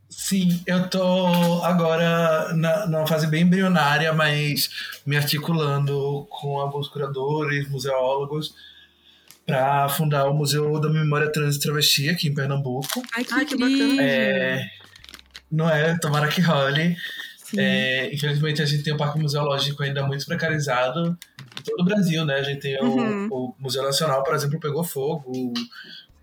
Sim, eu tô agora na, numa fase bem embrionária, mas me articulando com alguns curadores, museólogos, para fundar o Museu da Memória Trans e Travesti aqui em Pernambuco. Ai, que, Ai, que bacana. É, não é? Tomara que role. É, infelizmente, a gente tem um parque museológico ainda muito precarizado em todo o Brasil, né? A gente tem o- Uhum. o, Museu Nacional, por exemplo, pegou fogo,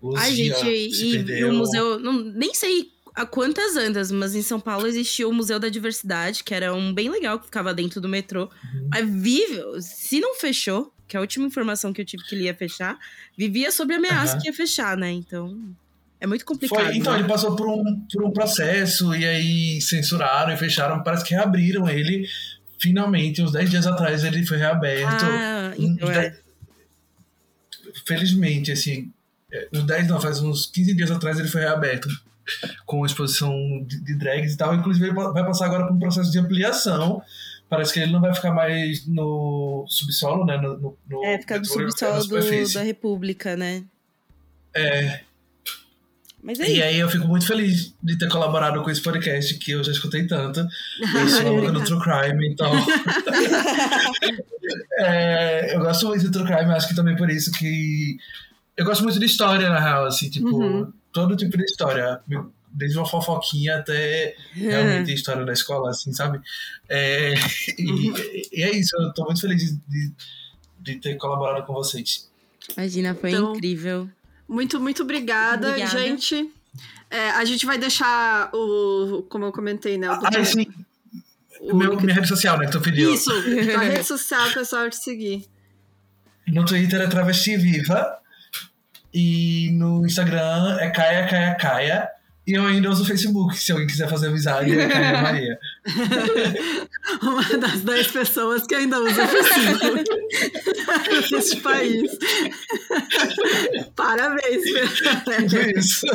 o Ai, Luzia gente, e, e o museu. Não, nem sei há quantas andas, mas em São Paulo existia o Museu da Diversidade, que era um bem legal, que ficava dentro do metrô. Uhum. Mas vive, se não fechou, que é a última informação que eu tive que ele ia fechar, vivia sob ameaça Aham. que ia fechar, né? Então. É muito complicado. Foi, então, né? ele passou por um, por um processo e aí censuraram e fecharam. Parece que reabriram ele. Finalmente, uns 10 dias atrás, ele foi reaberto. Ah, então é. 10 Felizmente, assim, é, uns 10 não, faz uns 15 dias atrás ele foi reaberto com exposição de, de drags e tal. Inclusive, ele vai passar agora por um processo de ampliação. Parece que ele não vai ficar mais no subsolo, né? No, no, no É, ficar na subsolo do- da República, né? É, Mas é E isso. aí eu fico muito feliz de ter colaborado com esse podcast que eu já escutei tanto. Eu sou louca do True Crime, então. É, eu gosto muito do True Crime, acho que também por isso que. Eu gosto muito de história, na real, assim, tipo, Uhum. todo tipo de história. Desde uma fofoquinha até realmente história da escola, assim, sabe? É, e, e é isso, eu tô muito feliz de, de ter colaborado com vocês. Imagina, foi Então, incrível. Muito, muito obrigada, Obrigada. gente. É, a gente vai deixar o, como eu comentei, né? O do- Ah, sim, o- meu, minha rede social, né, que tu pediu. Isso, a rede social, pessoal, te seguir. No Twitter é Travesti Viva. E no Instagram é Caia Caia Caia. E eu ainda uso o Facebook, se alguém quiser fazer amizade, é Caia Maria. Uma das 10 pessoas que ainda usa o Facebook neste país. Parabéns, Fernanda. É isso.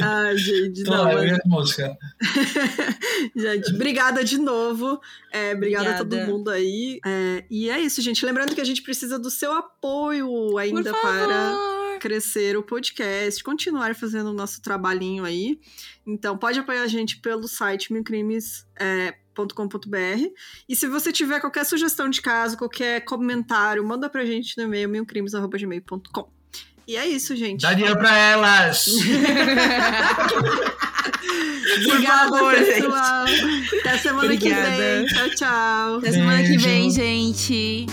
Ai, gente, Então, não, lá, eu mas- ia a música. Gente, obrigada de novo. É, obrigada, a todo Obrigada. mundo aí. É, e é isso, gente. Lembrando que a gente precisa do seu apoio ainda Por para. Crescer o podcast, continuar fazendo o nosso trabalhinho aí. Então, pode apoiar a gente pelo site milcrimes.com.br. E se você tiver qualquer sugestão de caso, qualquer comentário, manda pra gente no e-mail milcrimes.gmail.com. E é isso, gente. Dá dinheiro pra elas! Obrigada, favor, pessoal. Até semana que Obrigada. vem. Tchau, tchau. Até semana que Beijo. vem, gente.